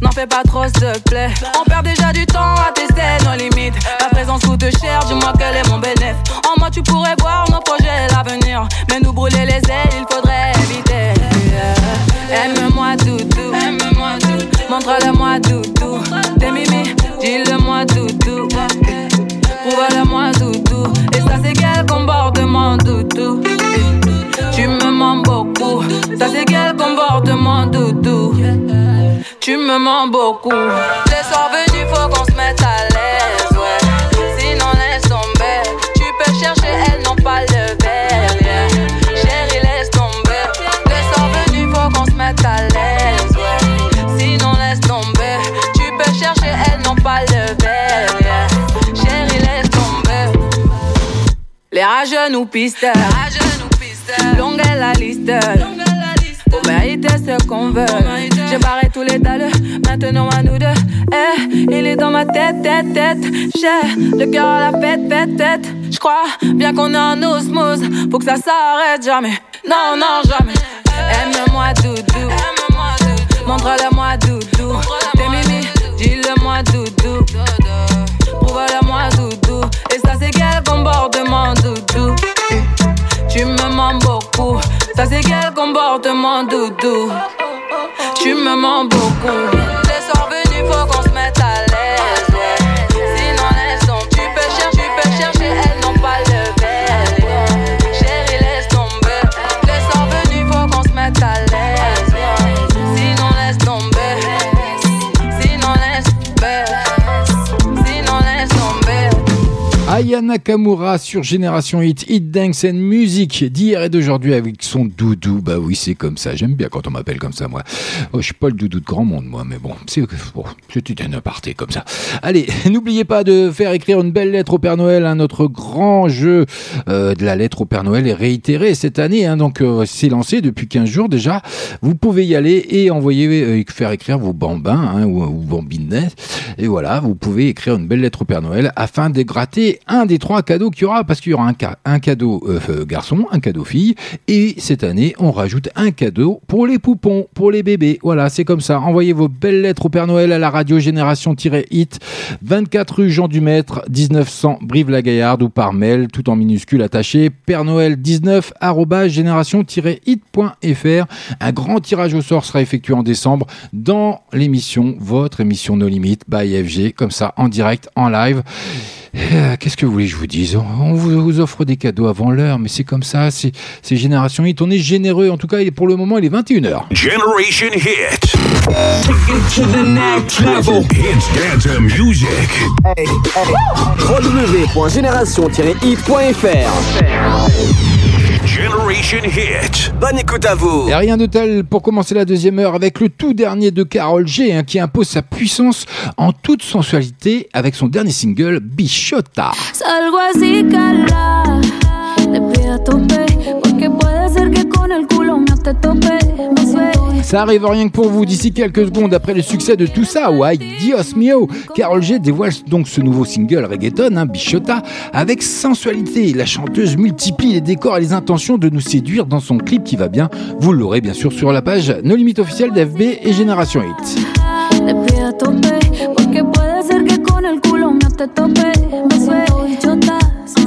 N'en fais pas trop, s'il te plaît. On perd déjà du temps à tester nos limites. Ta présence coûte cher, dis-moi quel est mon bénéfice. En moi, tu pourrais voir nos projets et l'avenir. Mais nous brûler les ailes, il faudrait Montre-le-moi, doudou. T'es mimi, dis-le-moi, doudou. Prouve-le-moi, doudou. Et ça, c'est quel comportement, doudou. Tu me mens beaucoup. Ça, c'est quel comportement, doudou. Tu me mens beaucoup. Les soirs venus, faut qu'on se mette Les rageux nous pistent. Longue est la liste. Pour mériter ce qu'on veut. J'ai barré tous les dalles. Maintenant à nous deux. Eh, il est dans ma tête, tête, tête. J'ai le cœur à la fête, fête, tête. J'crois bien qu'on est en osmose. Faut que ça s'arrête jamais. Non, non, jamais. Aime-moi, doudou. Montre-le-moi, doudou. T'es mimi, dis-le-moi, doudou. Prouve-le-moi, doudou. Tu me mens beaucoup. Ça, c'est quel comportement, doudou? Tu me mens beaucoup. Les soirs venus, faut qu'on se mette à l'aise. Aya Nakamura sur Génération Hit, Hit Dance and Music d'hier et d'aujourd'hui avec son doudou. Bah oui, c'est comme ça. J'aime bien quand on m'appelle comme ça, moi. Oh, je suis pas le doudou de grand monde, moi, mais bon, c'est bon, c'était un aparté comme ça. Allez, *laughs* n'oubliez pas de faire écrire une belle lettre au Père Noël. hein. notre grand jeu euh, de la lettre au Père Noël est réitéré cette année. hein. donc, euh, c'est lancé depuis 15 jours déjà. Vous pouvez y aller et envoyer, euh, faire écrire vos bambins hein, ou, ou bambinettes. Et voilà, vous pouvez écrire une belle lettre au Père Noël afin de gratter un des trois cadeaux qu'il y aura, parce qu'il y aura un, un cadeau euh, euh, garçon, un cadeau fille, et cette année, on rajoute un cadeau pour les poupons, pour les bébés. Voilà, c'est comme ça. Envoyez vos belles lettres au Père Noël à la radio Génération-Hit, 24 rue Jean Dumaître, 1900 Brive-la-Gaillarde ou par mail, tout en minuscule attaché, Père Noël 19 génération-hit.fr. Un grand tirage au sort sera effectué en décembre dans l'émission, votre émission No Limit by FG, comme ça, en direct, en live. Euh, Qu'est-ce que vous voulez que je vous dise? On vous offre des cadeaux avant l'heure, mais c'est comme ça, c'est Génération Hit. On est généreux, en tout cas, pour le moment, il est 21h. Generation Hit. Take it to the next level. Dance music. www.génération-hit.fr Generation Hit. Bonne écoute à vous Et rien de tel pour commencer la deuxième heure avec le tout dernier de Carol G, hein, qui impose sa puissance en toute sensualité avec son dernier single, Bichota. Salgo así, cala, de pie a tope, porque puede ser que con el culo me te tope, me sueño. Ça arrive rien que pour vous d'ici quelques secondes après le succès de tout ça, ouais, Dios mio Carol G dévoile donc ce nouveau single reggaeton, hein, Bichota, avec sensualité. La chanteuse multiplie les décors et les intentions de nous séduire dans son clip qui va bien. Vous l'aurez bien sûr sur la page No Limite officielle d'FB et Génération Hit.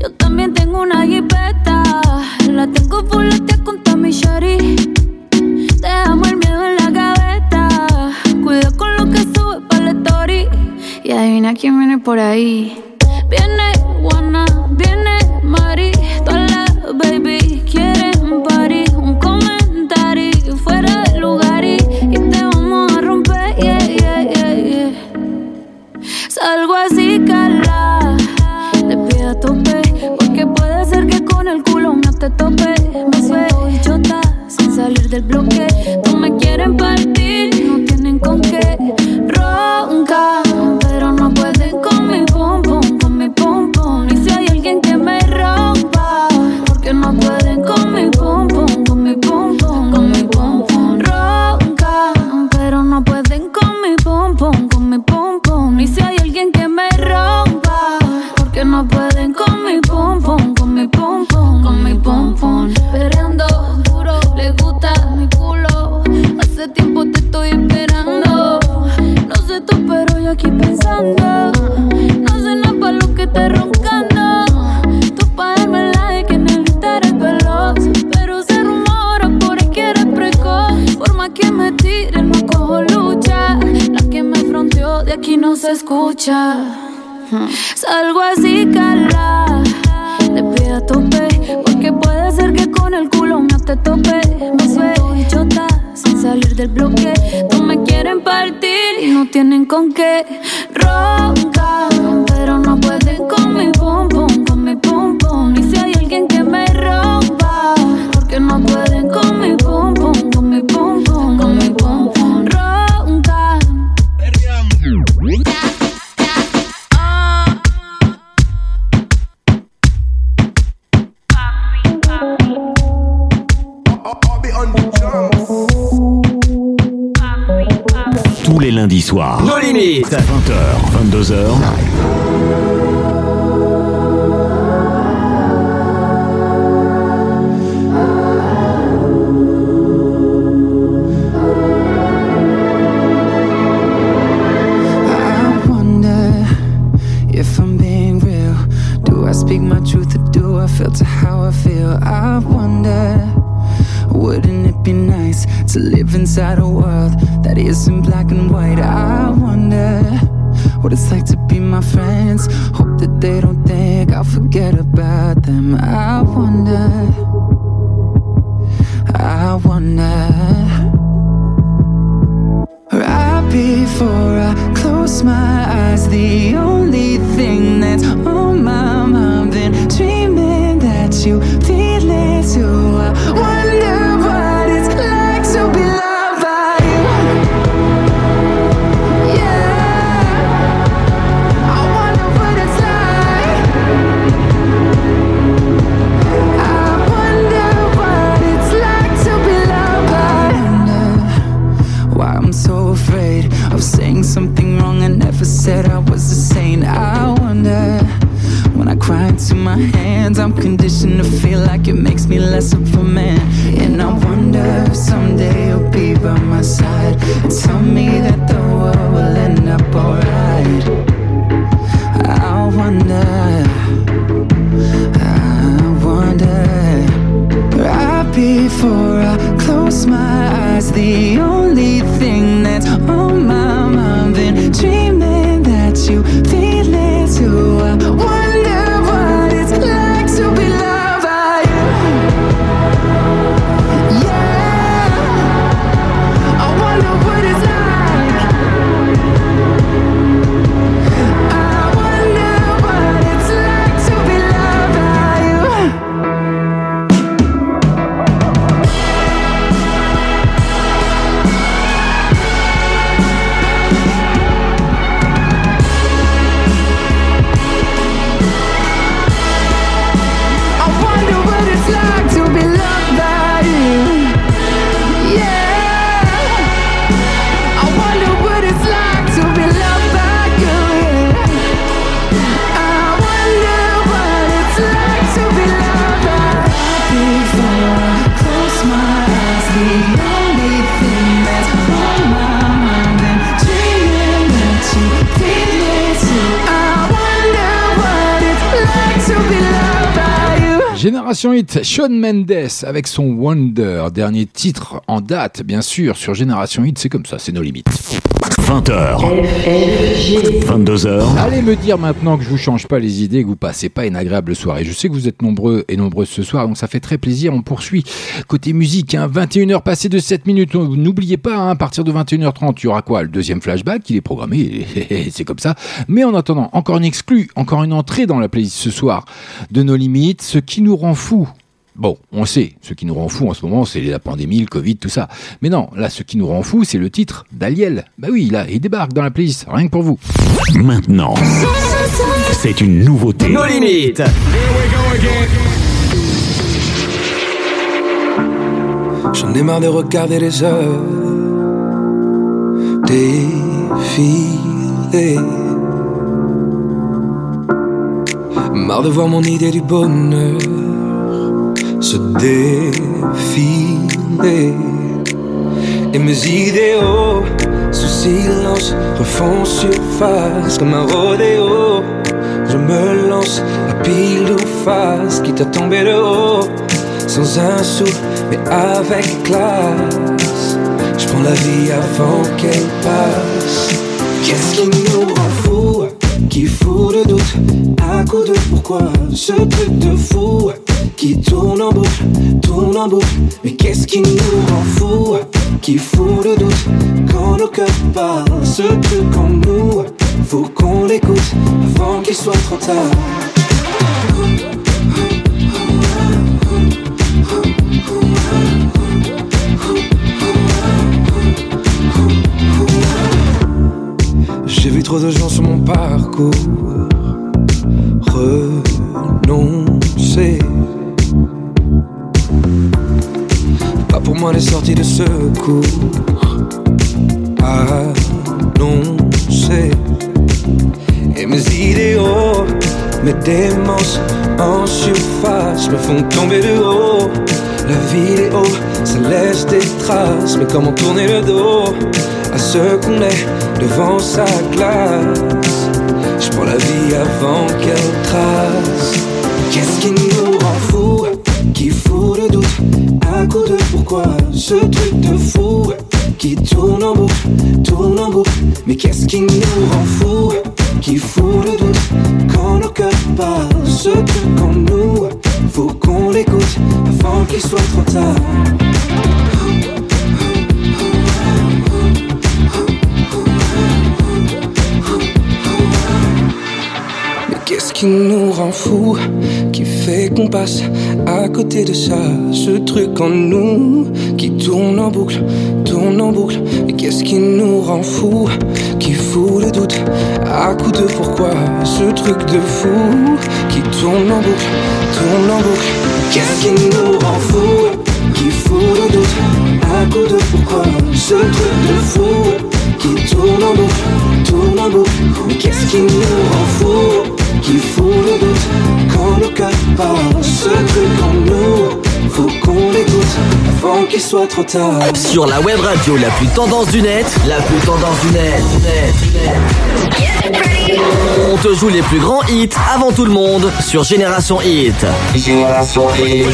Yo también tengo una jipeta, la tengo fuletea con mi shari. Dejamos el miedo en la gaveta, cuida con lo que sube para la story. Y adivina quién viene por ahí. Viene Juana, viene Mari, todas las baby quieren party. Un comentario fuera de lugar y, y te vamos a romper, yeah, yeah, yeah, yeah. Salgo así, cala, de pie a tope, te tope. Me suelto bichota, sin salir del bloque. No me quieren partir, no tienen con qué roncar, no se escucha. Salgo así, cala, de pie a tope, porque puede ser que con el culo me te tope. Me suelto bichota, sin salir del bloque. No me quieren partir y no tienen con qué roncar, pero no pueden con 22h. Génération Hit, Shawn Mendes avec son Wonder, dernier titre en date, bien sûr, sur Génération Hit, c'est comme ça, c'est nos limites. 20h. 22h. Allez me dire maintenant que je vous change pas les idées, que vous passez pas une agréable soirée. Je sais que vous êtes nombreux et nombreuses ce soir, donc ça fait très plaisir. On poursuit côté musique, hein, 21h passé de 7 minutes. N'oubliez pas, hein, à partir de 21h30, il y aura quoi? Le deuxième flashback, il est programmé, *laughs* c'est comme ça. Mais en attendant, encore une exclue, encore une entrée dans la playlist ce soir de nos limites, ce qui nous rend fous. Bon, on sait, ce qui nous rend fou en ce moment, c'est la pandémie, le Covid, tout ça. Mais non, là, ce qui nous rend fou, c'est le titre d'Aliel. Bah oui, là, il débarque dans la playlist, rien que pour vous. Maintenant, c'est une nouveauté. Nos limites. J'en ai marre de regarder les heures défiler. Marre de voir mon idée du bonheur se défiler. Et mes idéaux, sous silence, refont surface comme un rodéo. Je me lance à pile ou face, quitte à tomber de haut, sans un sou, mais avec classe. Je prends la vie avant qu'elle passe. Qu'est-ce qui nous rend fous Qui fout le doute À coup de pourquoi Ce truc de fou? Qui tourne en boucle, tourne en boucle Mais qu'est-ce qui nous rend fous Qui fout le doute Quand nos cœurs parlent Ce truc en nous? Faut qu'on l'écoute Avant qu'il soit trop tard J'ai vu trop de gens sur mon parcours renoncer. Moi les sorties de secours annoncées. Et mes idéaux, mes démences en surface me font tomber de haut. La vidéo, ça laisse des traces, mais comment tourner le dos à ce qu'on est devant sa glace Je prends la vie avant qu'elle trace. Ce truc de fou Qui tourne en boucle, tourne en boucle. Mais qu'est-ce qui nous rend fous Qui fout le doute Quand nos cœurs parlent? Ce truc en nous Faut qu'on l'écoute Avant qu'il soit trop tard qui nous rend fous Qui fait qu'on passe à côté de ça. Ce truc en nous Qui tourne en boucle, tourne en boucle. Mais qu'est-ce qui nous rend fous Qui fout le doute à coup de pourquoi? Ce truc de fou Qui tourne en boucle, tourne en boucle. Qu'est-ce qui nous rend fous Qui fout le doute à coup de pourquoi? Ce truc de fou Qui tourne en boucle, tourne en boucle. Mais qu'est-ce qui nous rend fous? qui font le doute quand le cœur parle. Ce truc en nous, faut qu'on l'écoute avant qu'il soit trop tard. Sur la web radio la plus tendance du net, la plus tendance du net. du net, du net. On te joue les plus grands hits avant tout le monde sur Génération Hit. Génération Hit.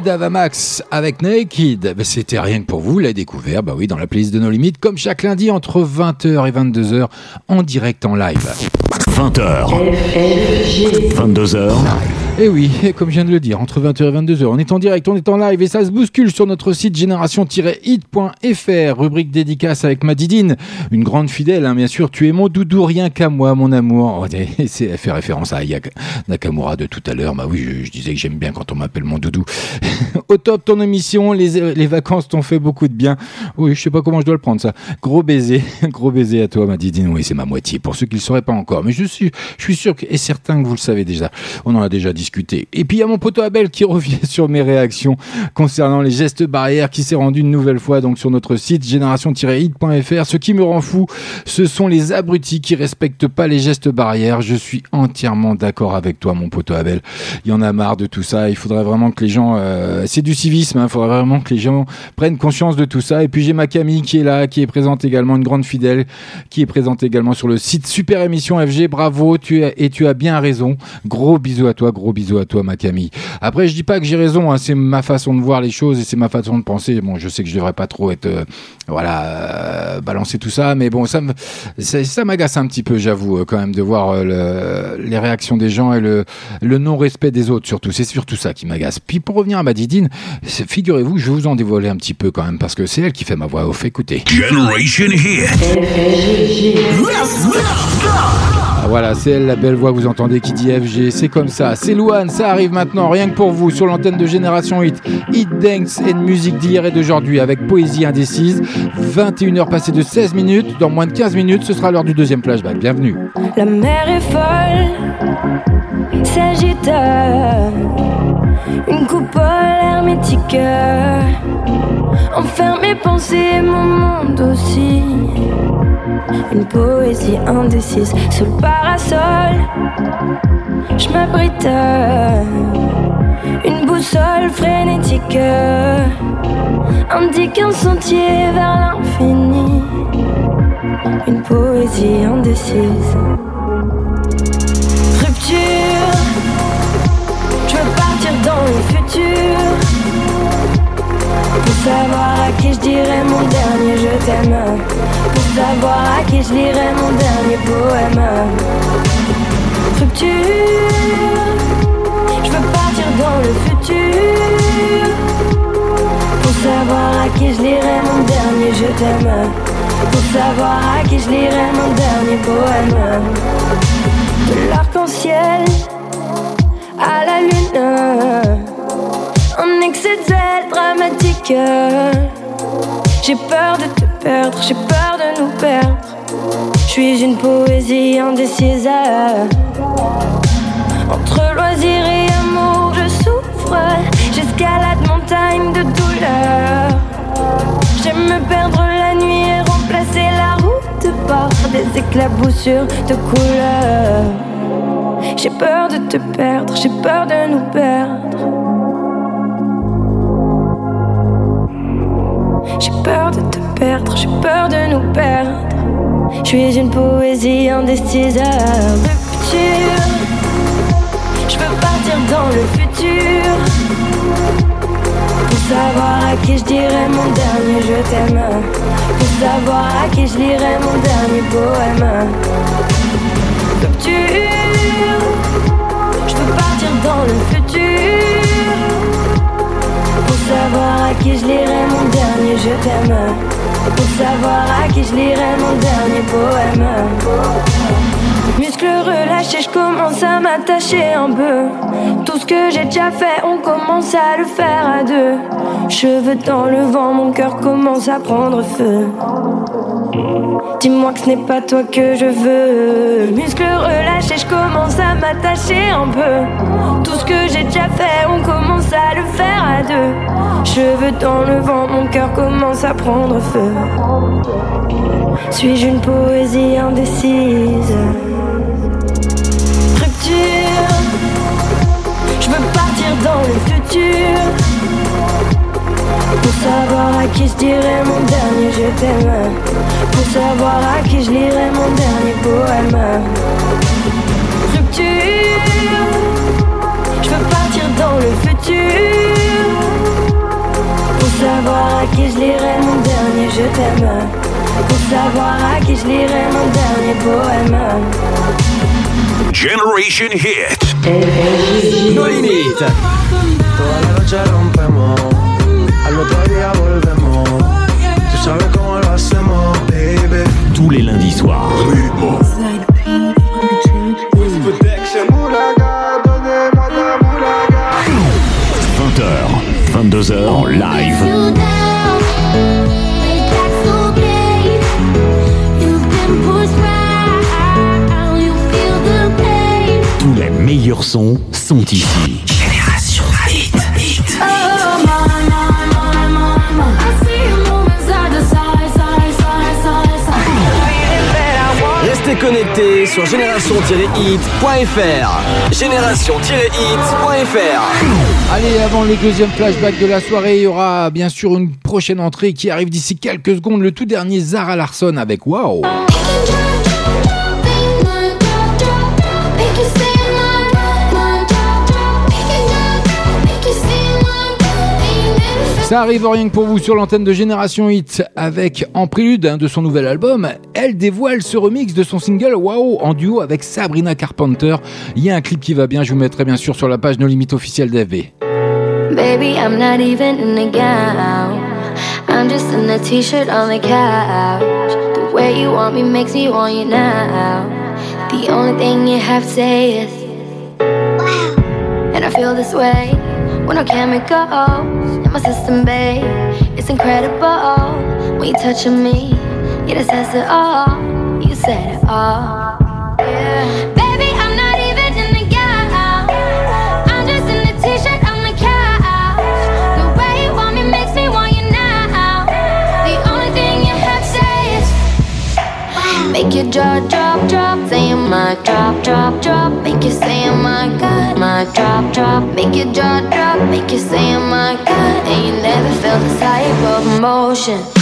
Davamax avec Naked. Ben, c'était rien que pour vous, l'a découvert, bah oui, dans la playlist de nos limites, comme chaque lundi entre 20h et 22h en direct en live. 20h. 22h. Eh *laughs* et oui, comme je viens de le dire, entre 20h et 22h, on est en direct, on est en live et ça se bouscule sur notre site génération-hit.fr, rubrique dédicace avec Madidine, une grande fidèle, hein, bien sûr, tu es mon doudou, rien qu'à moi, mon amour. Oh, c'est fait référence à Nakamura de tout à l'heure, bah oui, je, disais que j'aime bien quand on m'appelle mon doudou. *laughs* Au top, ton émission, les vacances t'ont fait beaucoup de bien. Oui, je sais pas comment je dois le prendre ça. Gros baiser, *laughs* gros baiser à toi, m'a dit Dine. Oui, c'est ma moitié. Pour ceux qui ne le sauraient pas encore, mais je suis, je suis sûr et certain que vous le savez déjà. On en a déjà discuté. Et puis il y a mon pote Abel qui *laughs* revient sur mes réactions concernant les gestes barrières, qui s'est rendu une nouvelle fois donc sur notre site génération-hit.fr. Ce qui me rend fou, ce sont les abrutis qui respectent pas les gestes barrières. Je suis entièrement d'accord avec toi, mon pote Abel. Il y en a marre de tout ça. Il faudrait vraiment que les gens, euh, c'est du civisme. Hein. Il hein. faudrait vraiment que les gens prennent conscience de tout ça et puis j'ai ma Camille qui est là, qui est présente également, une grande fidèle, qui est présente également sur le site Super Émission FG. Bravo, tu as, et tu as bien raison. Gros bisous à toi, gros bisous à toi, ma Camille. Après, je dis pas que j'ai raison. hein. C'est ma façon de voir les choses et c'est ma façon de penser. Bon, je sais que je devrais pas trop être, euh, voilà, euh, balancer tout ça, mais bon, ça ça, ça m'agace un petit peu, j'avoue, euh, quand même, de voir le- les réactions des gens et le, non-respect des autres, surtout. C'est surtout ça qui m'agace. Puis pour revenir à ma Didine, figurez-vous, je vais vous en dévoiler un petit peu quand même, parce que c'est elle qui fait ma voix off. Écoutez. Generation Hit. Ah, voilà, c'est elle la belle voix que vous entendez qui dit FG, c'est comme ça. C'est Louane, ça arrive maintenant, rien que pour vous, sur l'antenne de Génération Hit. Hit Dance et de musique d'hier et d'aujourd'hui avec Poésie Indécise. 21h passées de 16 minutes. Dans moins de 15 minutes, ce sera l'heure du deuxième flashback. Bienvenue. La mer est folle, s'agite. Une coupole hermétique enferme mes pensées, mon monde aussi. Une poésie indécise sous le parasol. Je m'abrite. Une boussole frénétique indique un sentier vers l'infini. Une poésie indécise. Rupture, dans le futur. Pour savoir à qui je dirais mon dernier je t'aime. Pour savoir à qui je lirais mon dernier poème. Rupture, je veux partir dans le futur. Pour savoir à qui je lirais mon dernier je t'aime. Pour savoir à qui je lirais mon dernier poème. De l'arc-en-ciel à la lune. Un excès de zèle dramatique. J'ai peur de te perdre, j'ai peur de nous perdre. Je suis une poésie indécise. Entre loisirs et amour, je souffre. J'escalade montagne de douleur. J'aime me perdre la nuit et remplacer la route par des éclaboussures de couleurs. J'ai peur de te perdre, j'ai peur de nous perdre. J'ai peur de te perdre, j'ai peur de nous perdre. Je suis une poésie indécise rupture. Je veux partir dans le futur. Pour savoir à qui je dirais mon dernier je t'aime. Pour savoir à qui je lirais mon dernier poème. Rupture. Je veux partir dans le futur. Pour savoir à qui je lirais mon dernier je t'aime. Pour savoir à qui je lirais mon dernier poème. Muscles relâchés, je commence à m'attacher un peu. Tout ce que j'ai déjà fait, on commence à le faire à deux. Cheveux dans le vent, mon cœur commence à prendre feu. Dis-moi que ce n'est pas toi que je veux. Muscles relâchés, je commence m'attacher un peu. Tout ce que j'ai déjà fait, on commence à le faire à deux. Cheveux dans le vent, mon cœur commence à prendre feu. Suis-je une poésie indécise? Rupture, je veux partir dans le futur. Pour savoir à qui je dirais mon dernier je t'aime. Pour savoir à qui je lirais mon dernier poème. Je veux partir dans le futur. Pour savoir à qui je lirais mon dernier je t'aime. Pour savoir à qui je lirais mon dernier poème. Generation Hit. No Limit. Toda la noche rompemos, al otro día volvemos. Tú sabes cómo lo hacemos, baby. Tous les lundis soirs. 20h, 22h en live. Tous les meilleurs sons sont ici. Restez sur génération-hit.fr. Génération-hit.fr. Allez, avant le deuxième flashback de la soirée, il y aura bien sûr une prochaine entrée qui arrive d'ici quelques secondes. Le tout dernier Zara Larson avec Wow. Ça arrive rien que pour vous sur l'antenne de Génération Hit avec en prélude hein, de son nouvel album, elle dévoile ce remix de son single Wow en duo avec Sabrina Carpenter. Il y a un clip qui va bien, je vous mettrai bien sûr sur la page No Limite officielle d'FB. Baby, I'm not even in a gown. I'm just in a t-shirt on the couch. The way you want me makes me want you now. The only thing you have to say is wow. And I feel this way when our chemicals in my system, babe. It's incredible when you're touching me. Yeah, that says it all. You said it all. Make your jaw drop, drop, saying my drop, drop, drop. Make you say oh my god, my drop, drop. Make your jaw drop, make you say oh my god. And you never felt this type of emotion.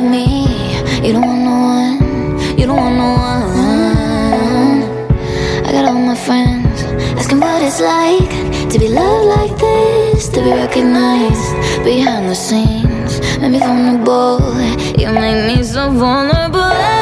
Have me, you don't want no one, you don't want no one. I got all my friends asking what it's like to be loved like this, to be recognized behind the scenes. Make me vulnerable, you make me so vulnerable.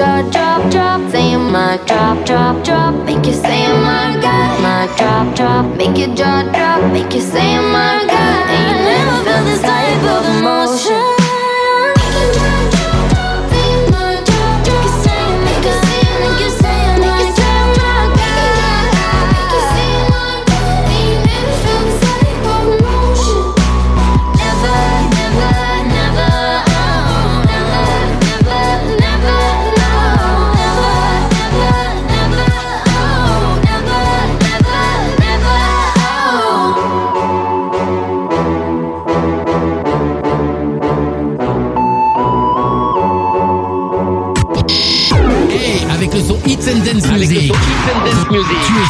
Jaw drop, drop, saying my drop, drop, drop. Make you say my god, my drop, drop. Make your jaw drop, make you say my god. You never felt this type of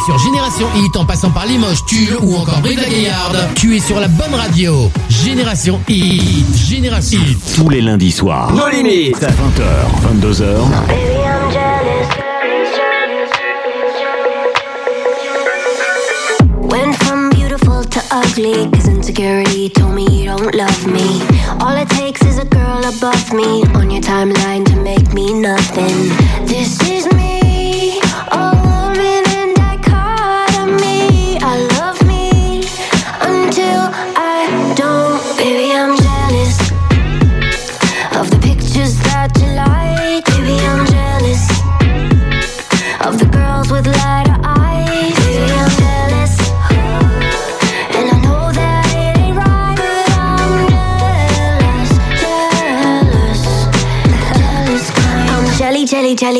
sur Génération Hit en passant par Limoges, Tulle ou encore Brive-la-Gaillarde. Tu es sur la bonne radio. Génération Hit. Génération Hit. Tous les lundis soirs. Nos limites. 20h, 22h. Went from beautiful to ugly, cause insecurity told me you don't love me. All it takes is a girl above me on your timeline to make me nothing. This is me,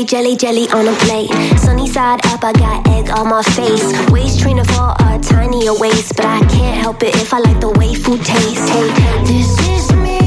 jelly, jelly, jelly, on a plate. Sunny side up, I got egg on my face. Waist trainer for a tinier waist, but I can't help it if I like the way food tastes. Hey, this is me,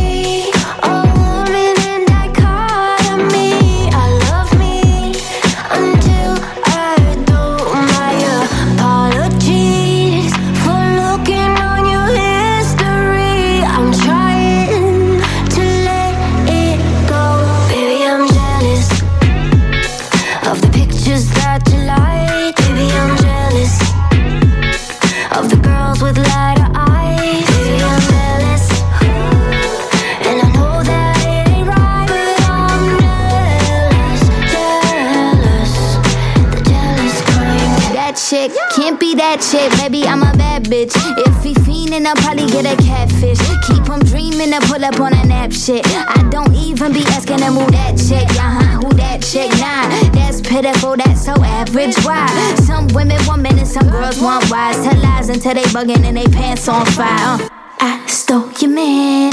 chick, maybe I'm a bad bitch. If he fiendin', I'll probably get a catfish. Keep him dreamin' to pull up on a nap shit. I don't even be asking him who that chick, uh huh, who that chick, nah. That's pitiful, that's so average. Why? Some women want men and some girls want wives. Tell lies until they buggin' and they pants on fire. Uh, I stole your man.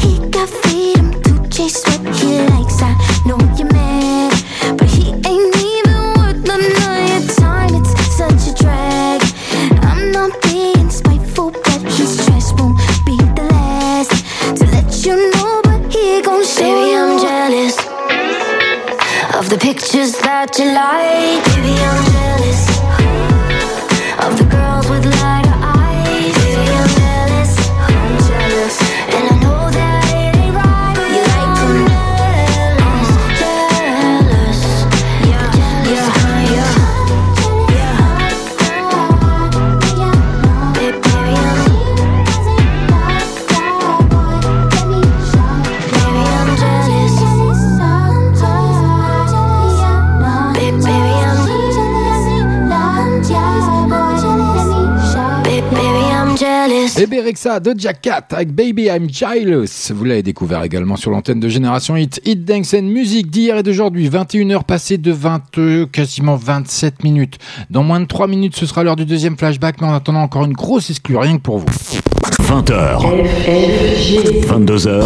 He got freedom to chase what he Et Berexa de Jack Cat avec Baby I'm Jealous. Vous l'avez découvert également sur l'antenne de Génération Hit. Hit Dance and Music d'hier et d'aujourd'hui. 21h passées de 20, quasiment 27 minutes. Dans moins de 3 minutes, ce sera l'heure du deuxième flashback, mais en attendant encore une grosse exclue rien que pour vous. 20h. 22h.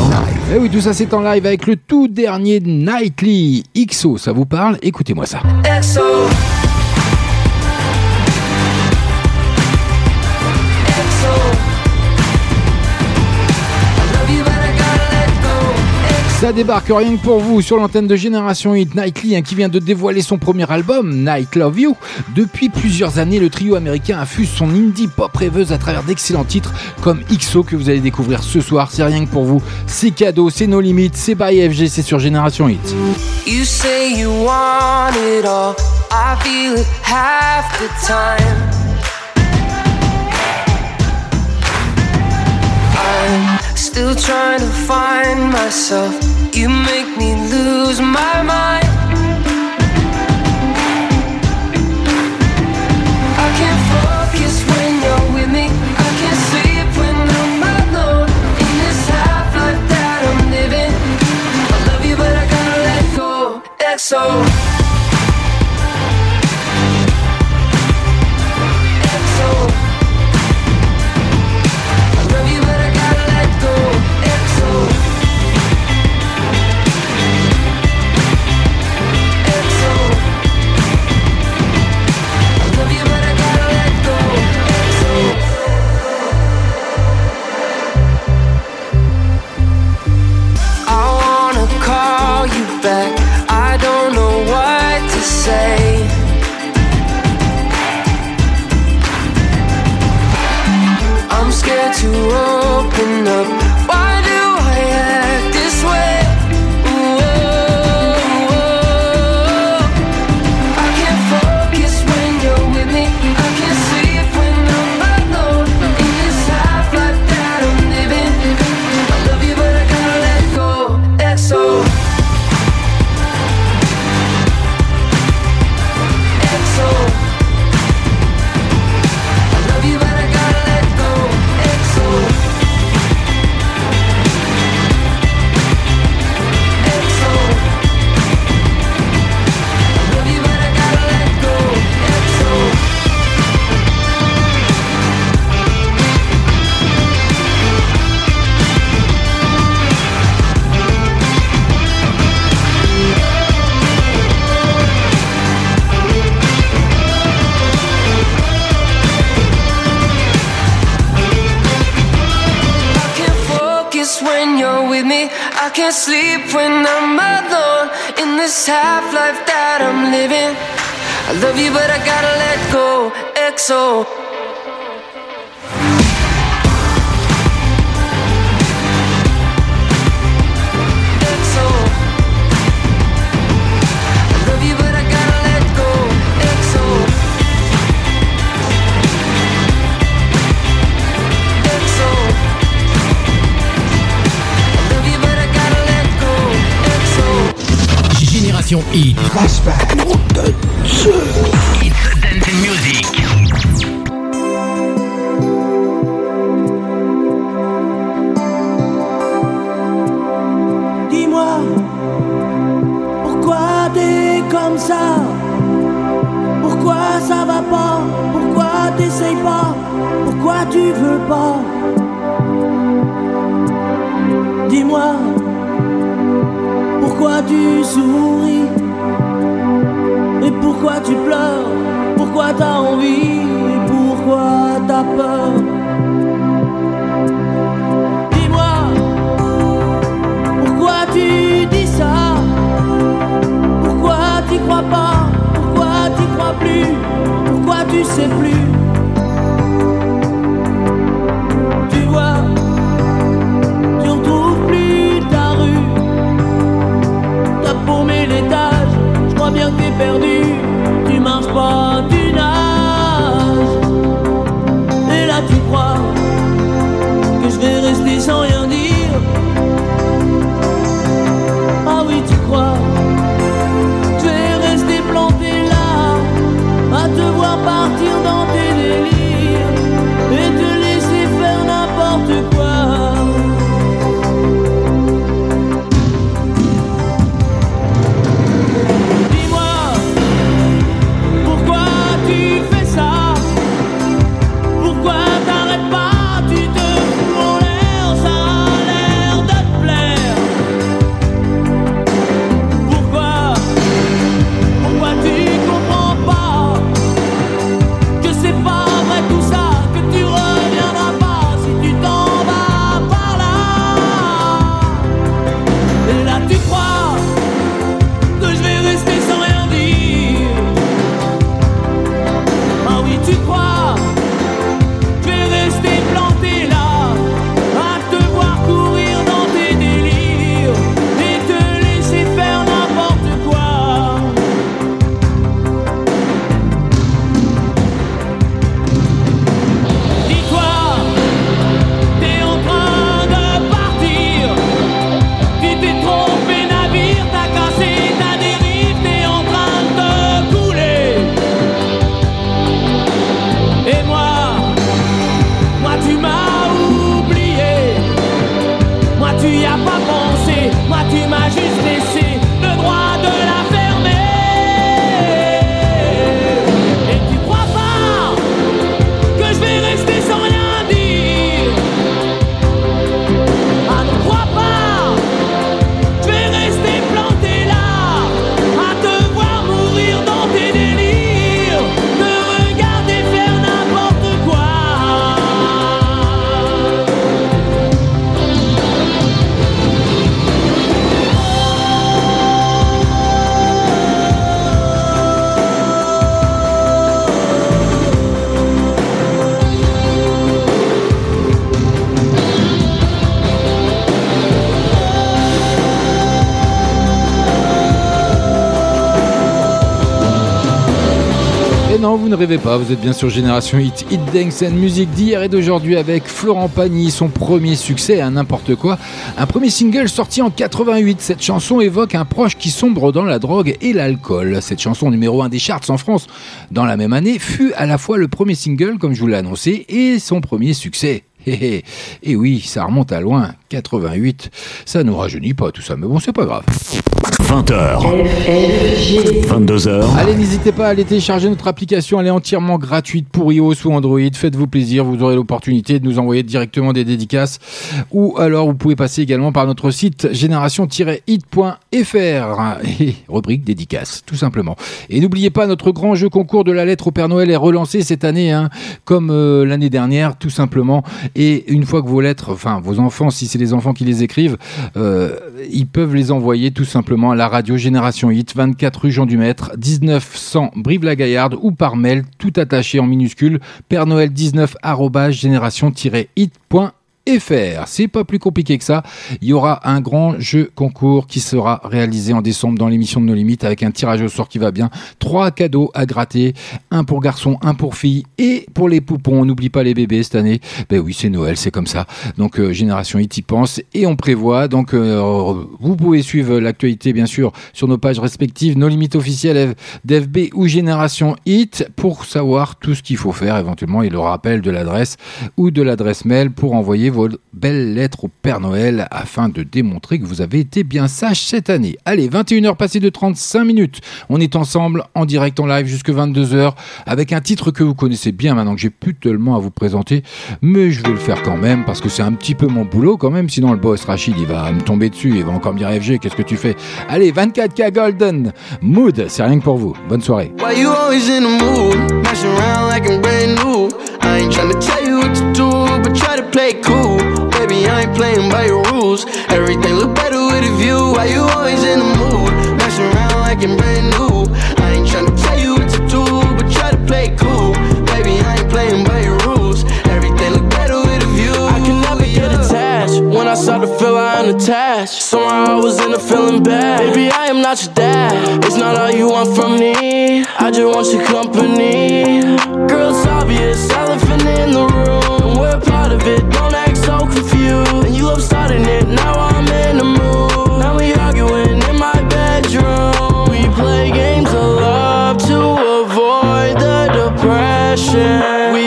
Et oui, tout ça c'est en live avec le tout dernier Nightly XO. Ça vous parle? Écoutez-moi ça. EXO. Ça débarque rien que pour vous sur l'antenne de Génération Hit Nightly hein, qui vient de dévoiler son premier album Night Love You. Depuis plusieurs années, le trio américain infuse son indie pop rêveuse à travers d'excellents titres comme XO que vous allez découvrir ce soir. C'est rien que pour vous. C'est cadeau, c'est nos limites, c'est by FG, c'est sur Génération Hit. You say you want it all. I feel it half the time. I'm still trying to find myself. You make me lose my mind. I can't focus when you're with me. I can't sleep when I'm alone. In this half life that I'm living. I love you, but I gotta let go. Can't sleep when I'm alone in this half life that I'm living. I love you, but I gotta let go. XO. Génération Hit. Flashback. Hit Dance rêvez pas, vous êtes bien sur Génération Hit, Hit Dance and Music d'hier et d'aujourd'hui avec Florent Pagny, son premier succès à n'importe quoi. Un premier single sorti en 88. Cette chanson évoque un proche qui sombre dans la drogue et l'alcool. Cette chanson numéro 1 des charts en France dans la même année fut à la fois le premier single, comme je vous l'ai annoncé, et son premier succès. *laughs* Et oui, ça remonte à loin, 88. Ça nous rajeunit pas tout ça, mais bon, c'est pas grave. 20h. 22h. Allez, n'hésitez pas à aller télécharger notre application. Elle est entièrement gratuite pour iOS ou Android. Faites-vous plaisir. Vous aurez l'opportunité de nous envoyer directement des dédicaces. Ou alors, vous pouvez passer également par notre site génération-hit.fr. Et rubrique dédicaces, tout simplement. Et n'oubliez pas, notre grand jeu concours de la lettre au Père Noël est relancé cette année, hein, comme euh, l'année dernière, tout simplement. Et une fois que vos lettres, enfin, vos enfants, si c'est les enfants qui les écrivent, euh, ils peuvent les envoyer tout simplement à la radio Génération Hit, 24 rue Jean Dumaitre, 1900 Brive-la-Gaillarde ou par mail, tout attaché en minuscule, père Noël 19 génération-hit.fr. C'est pas plus compliqué que ça. Il y aura un grand jeu concours qui sera réalisé en décembre dans l'émission de nos limites avec un tirage au sort qui va bien. Trois cadeaux à gratter. Un pour garçon, un pour fille et pour les poupons. On n'oublie pas les bébés cette année. Ben oui, c'est Noël, c'est comme ça. Donc, euh, Génération Hit y pense et on prévoit. Donc, euh, vous pouvez suivre l'actualité, bien sûr, sur nos pages respectives, nos limites officielles d'FB ou Génération Hit pour savoir tout ce qu'il faut faire éventuellement et le rappel de l'adresse ou de l'adresse mail pour envoyer vos vos belles lettres au Père Noël afin de démontrer que vous avez été bien sage cette année. Allez, 21h passées de 35 minutes. On est ensemble en direct en live jusque 22h avec un titre que vous connaissez bien maintenant que j'ai plus tellement à vous présenter, mais je vais le faire quand même parce que c'est un petit peu mon boulot quand même. Sinon, le boss Rachid il va me tomber dessus, il va encore me dire FG, qu'est-ce que tu fais? Allez, 24K Golden Mood, c'est rien que pour vous. Bonne soirée. Play cool. Baby, I ain't playing by your rules. Everything look better with a view. Why you always in the mood? Messing around like I'm brand new. To feel I'm attached, somehow I was in a feeling bad. Baby, I am not your dad. It's not all you want from me. I just want your company. Girl, it's obvious, elephant in the room. And We're part of it. Don't act so confused. And you love starting it. Now I'm in the mood. Now we arguing in my bedroom. We play games of love to avoid the depression.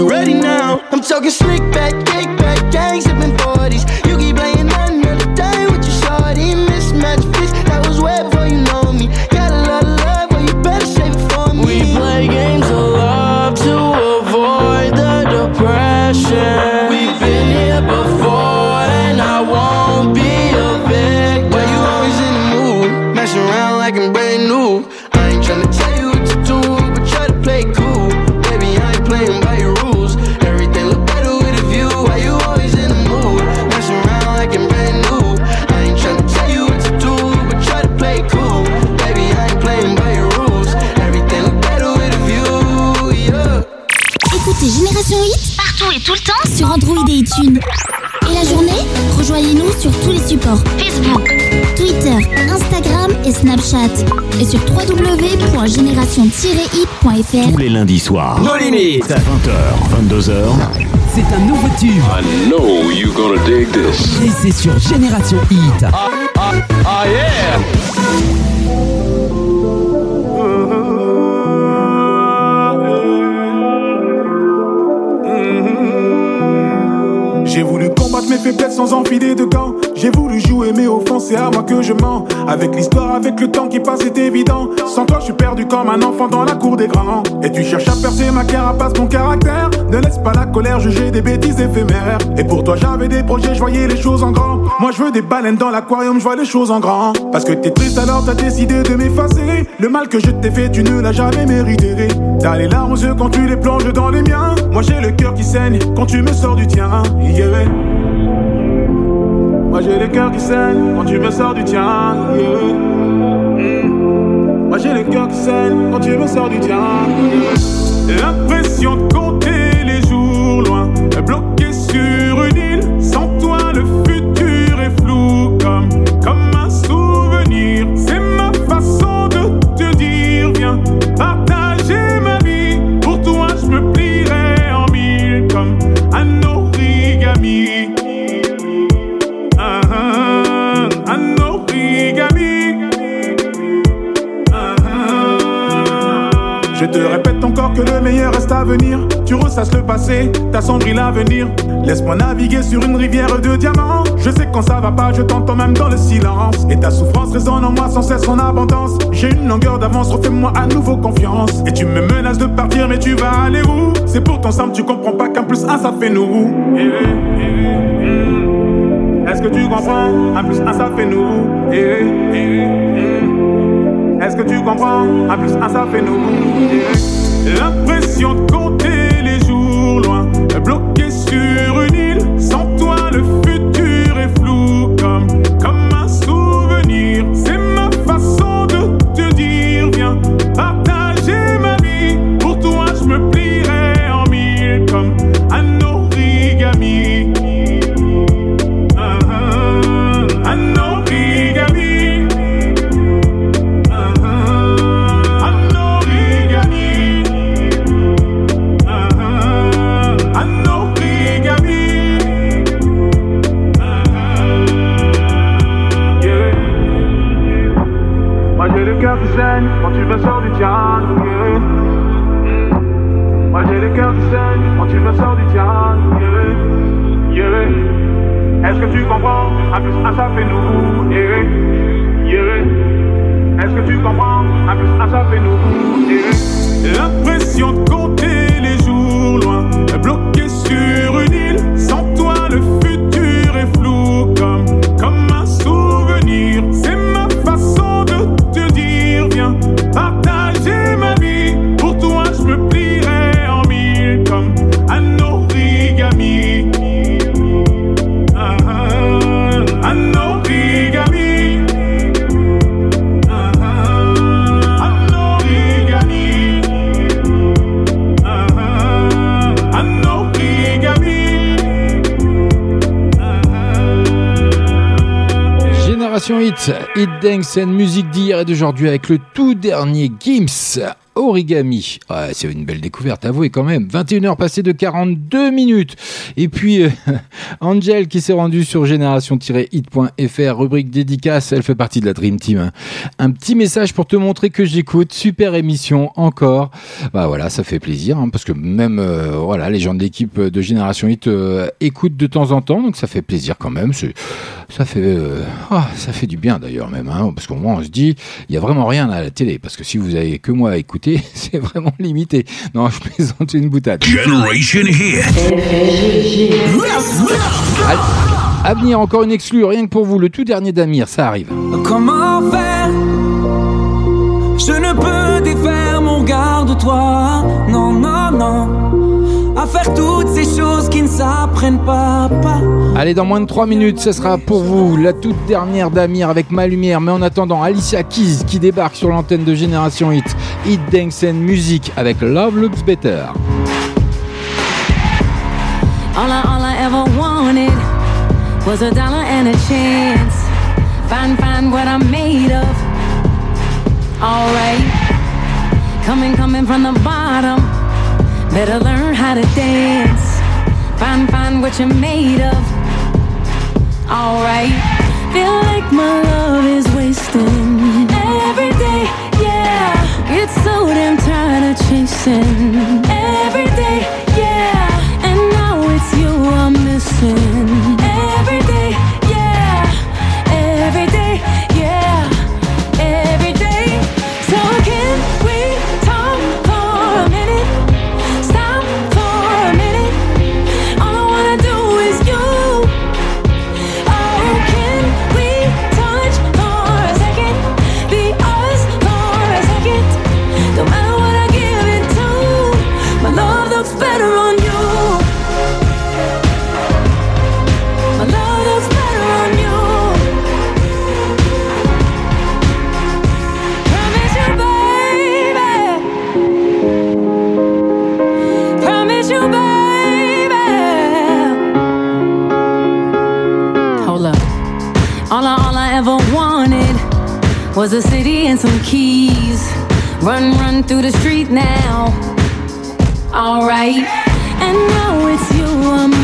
You ready now. I'm talking slick back, kick back, gang sipping 40s. You keep playing another day with your shorty. Mismatch fish, that was way before you know me. Got a lot of love, but you better save it for me. We play games of love to avoid the depression. We've been here before, and I won't be a victim. Why you always in the mood? Messing around like I'm brand new. I ain't tryna tell you what to do, but try to play cool. Tout le temps sur Android et iTunes. Et la journée, rejoignez-nous sur tous les supports Facebook, Twitter, Instagram et Snapchat. Et sur www.génération-hit.fr. Tous les lundis soirs. Nos limites. 20h, 22h. C'est un nouveau tube. I know you're gonna dig this. Et c'est sur Génération Hit. Ah yeah! Sans enfiler de gants. J'ai voulu jouer mais au fond c'est à moi que je mens. Avec l'histoire, avec le temps qui passe c'est évident. Sans toi je suis perdu comme un enfant dans la cour des grands. Et tu cherches à percer ma carapace, mon caractère. Ne laisse pas la colère juger des bêtises éphémères. Et pour toi j'avais des projets, je voyais les choses en grand. Moi je veux des baleines dans l'aquarium, je vois les choses en grand. Parce que t'es triste alors t'as décidé de m'effacer. Le mal que je t'ai fait, tu ne l'as jamais mérité. T'as les larmes aux yeux quand tu les plonges dans les miens. Moi j'ai le cœur qui saigne quand tu me sors du tien. Moi j'ai le cœur qui saigne quand tu me sors du tien. Moi j'ai le cœur qui saigne quand tu me sors du tien. L'impression Ressasses le passé, t'assombris l'avenir. Laisse-moi naviguer sur une rivière de diamants. Je sais quand ça va pas, je t'entends même dans le silence. Et ta souffrance résonne en moi sans cesse en abondance. J'ai une longueur d'avance, refais-moi à nouveau confiance. Et tu me menaces de partir, mais tu vas aller où? C'est pour ton simple, tu comprends pas qu'un plus un ça fait nous. Eh, eh, eh, mm. Est-ce que tu comprends? Un plus un ça fait nous. Eh, eh, eh, mm. Est-ce que tu comprends? Un plus un ça fait nous. L'impression de Hit Dance and musique d'hier et d'aujourd'hui avec le tout dernier Gims. Origami. Ouais, c'est une belle découverte, avouez quand même. 21h passées de 42 minutes. Et puis, euh, *laughs* Angel qui s'est rendue sur génération-hit.fr, rubrique dédicace, elle fait partie de la Dream Team. hein. Un petit message pour te montrer que j'écoute. Super émission, encore. Bah voilà, ça fait plaisir, hein, parce que même euh, voilà, les gens de l'équipe de Génération Hit euh, écoutent de temps en temps, donc ça fait plaisir quand même. Ça fait, ah, ça fait du bien d'ailleurs même, hein, parce qu'au moins on se dit, il y a vraiment rien à la télé, parce que si vous avez que moi à écouter, *laughs* c'est vraiment limité. Non, je plaisante une boutade. Generation Hit. Allez, à venir encore une exclue, rien que pour vous, le tout dernier d'Amir, ça arrive. Comment faire? Je ne peux défaire mon regard de toi. Non, non, non. À faire toutes ces choses qui ne s'apprennent pas. pas. Allez, dans moins de 3 minutes, ce sera pour vous la toute dernière d'Amir avec Ma Lumière. Mais en attendant, Alicia Keys qui débarque sur l'antenne de Génération Hit. Hit Dance and Music avec Love Looks Better. All I, ever wanted was a dollar and a chance. Find, find what I'm made of. Alright. Coming, coming from the bottom. Better learn how to dance. Find, find what you're made of. Alright. Feel like my love is wasting every day. Yeah. Get so damn tired of chasing every day. Was a city and some keys. Run, run through the street now. Alright. And now it's you I'm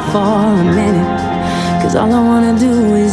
for a minute. Cause all I wanna do is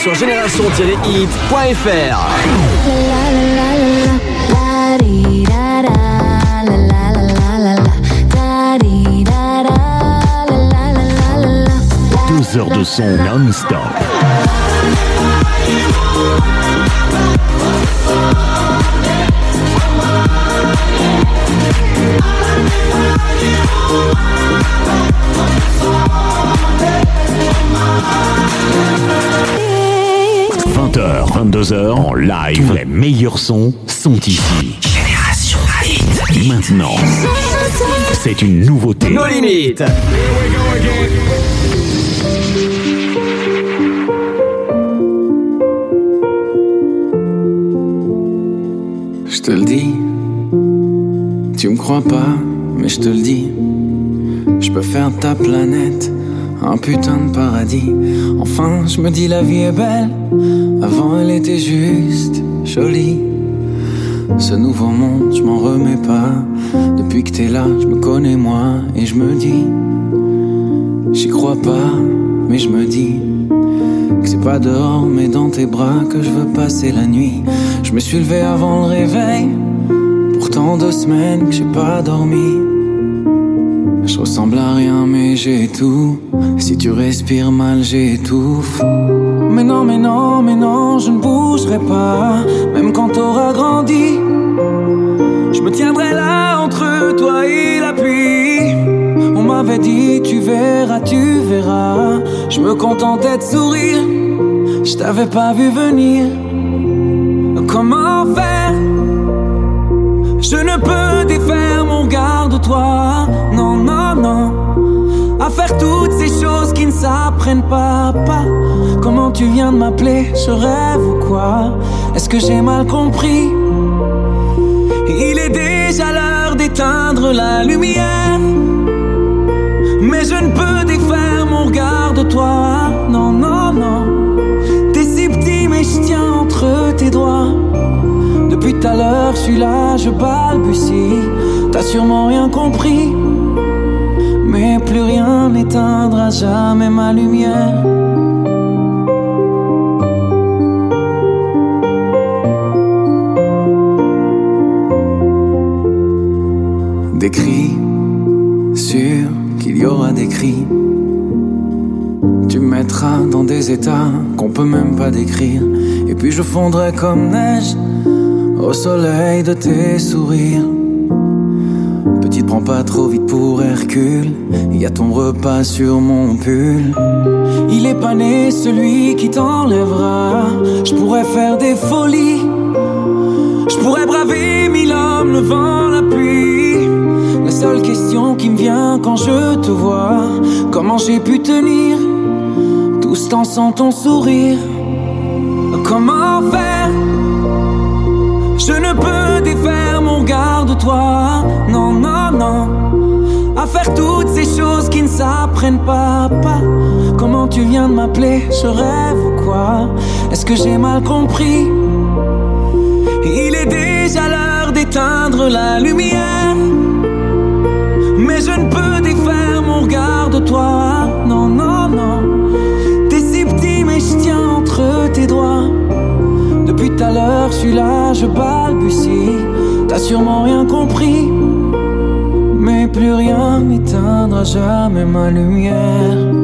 sur génération-hit.fr. deux heures de son non-stop. « 22h en live, tous les meilleurs sons sont ici. Génération Hit. Maintenant, c'est une nouveauté. Nos limites. Je te le dis, tu me crois pas, mais je te le dis. Je peux faire ta planète un putain de paradis. Enfin, je me dis la vie est belle. Avant, elle était juste jolie. Ce nouveau monde, je m'en remets pas. Depuis que t'es là, je me connais moi et je me dis, j'y crois pas, mais je me dis que c'est pas dehors, mais dans tes bras que je veux passer la nuit. Je me suis levé avant le réveil, pourtant deux semaines que j'ai pas dormi. Je ressemble à rien, mais j'ai tout. Si tu respires mal, j'étouffe. Mais non, mais non, mais non, je ne bougerai pas, même quand t'auras grandi. Je me tiendrai là entre toi et la pluie. On m'avait dit, tu verras, tu verras. Je me contentais de sourire, je t'avais pas vu venir. Comment faire? Je ne peux défaire mon regard de toi. Faire toutes ces choses qui ne s'apprennent pas, pas. Comment tu viens de m'appeler Je rêve ou quoi? Est-ce que j'ai mal compris? Il est déjà l'heure d'éteindre la lumière. Mais je ne peux défaire mon regard de toi. Non, non, non. T'es si petit, mais je tiens entre tes doigts. Depuis tout à l'heure, je suis là, je balbutie. T'as sûrement rien compris. Plus rien n'éteindra jamais ma lumière. Des cris, sûr qu'il y aura des cris. Tu me mettras dans des états qu'on peut même pas décrire. Et puis je fondrai comme neige au soleil de tes sourires. Petite, prends pas trop vite pour Hercule. Y a ton repas sur mon pull. Il est pas né celui qui t'enlèvera. Je pourrais faire des folies. Je pourrais braver mille hommes, le vent, la pluie. La seule question qui me vient quand je te vois, comment j'ai pu tenir tout ce temps sans ton sourire? Comment faire? Je ne peux défaire mon regard À faire toutes ces choses qui ne s'apprennent pas, pas. Comment tu viens de m'appeler Je rêve ou quoi? Est-ce que j'ai mal compris? Il est déjà l'heure d'éteindre la lumière. Mais je ne peux défaire mon regard de toi. Non, non, non. T'es si petit, mais je tiens entre tes doigts. Depuis tout à l'heure, je suis là, je balbutie. T'as sûrement rien compris. Plus rien n'éteindra jamais ma lumière.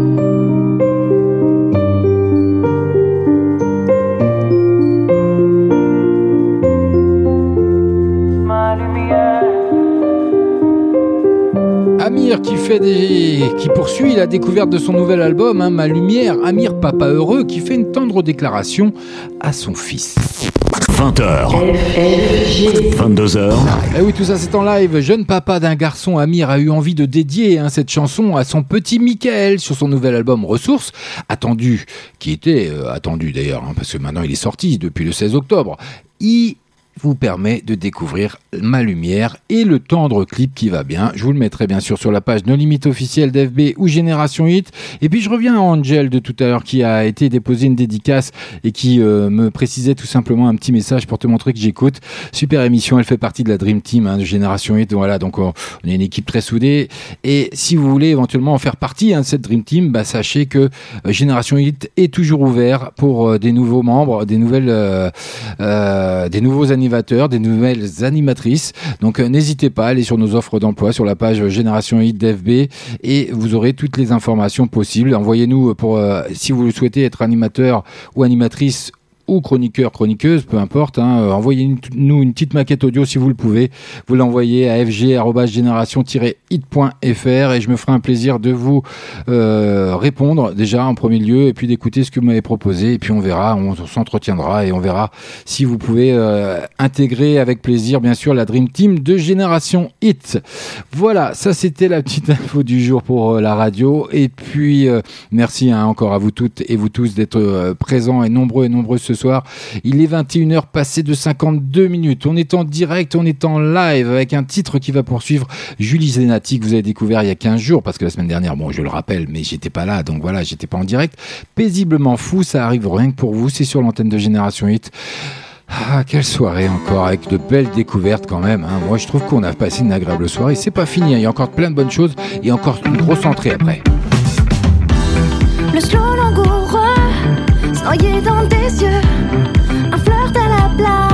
Amir qui fait des, qui poursuit la découverte de son nouvel album, hein, Ma Lumière. Amir, papa heureux, qui fait une tendre déclaration à son fils. 20h, 22h, Eh oui, tout ça c'est en live. Jeune papa d'un garçon, Amir, a eu envie de dédier hein, cette chanson à son petit Michael sur son nouvel album Ressources, attendu, qui était euh, attendu d'ailleurs, hein, parce que maintenant il est sorti depuis le 16 octobre. Vous permet de découvrir ma lumière et le tendre clip qui va bien. Je vous le mettrai bien sûr sur la page No Limite officielle d'FB ou Génération Hit. Et puis je reviens à Angel de tout à l'heure qui a été déposé une dédicace et qui euh, me précisait tout simplement un petit message pour te montrer que j'écoute. Super émission, elle fait partie de la Dream Team hein, de Génération Hit. Voilà, donc on, on est une équipe très soudée. Et si vous voulez éventuellement en faire partie hein, de cette Dream Team, bah, sachez que euh, Génération Hit est toujours ouvert pour euh, des nouveaux membres, des nouvelles, euh, euh, des nouveaux animateurs, des nouvelles animatrices. Donc euh, n'hésitez pas à aller sur nos offres d'emploi sur la page Génération Hit d'FB et vous aurez toutes les informations possibles. Envoyez-nous pour euh, si vous souhaitez être animateur ou animatrice ou chroniqueur, chroniqueuse, peu importe. Hein, euh, Envoyez-nous une petite maquette audio si vous le pouvez. Vous l'envoyez à fg-génération-hit.fr et je me ferai un plaisir de vous euh, répondre déjà en premier lieu et puis d'écouter ce que vous m'avez proposé et puis on verra, on s'entretiendra et on verra si vous pouvez euh, intégrer avec plaisir bien sûr la Dream Team de Génération Hit. Voilà, ça c'était la petite info du jour pour la radio et puis merci hein, encore à vous toutes et vous tous d'être présents et nombreux et nombreuses ce soir. Il est 21h passé de 52 minutes. On est en direct, on est en live avec un titre qui va poursuivre Julie Zenati que vous avez découvert il y a 15 jours parce que la semaine dernière, bon, je le rappelle, mais j'étais pas là, donc voilà, j'étais pas en direct. Paisiblement fou, ça arrive rien que pour vous, c'est sur l'antenne de Génération 8. Ah, quelle soirée encore, avec de belles découvertes quand même. hein. Moi, je trouve qu'on a passé une agréable soirée. C'est pas fini, hein. il y a encore plein de bonnes choses et encore une grosse entrée après. Noyer dans tes yeux. Un flirt à la plage,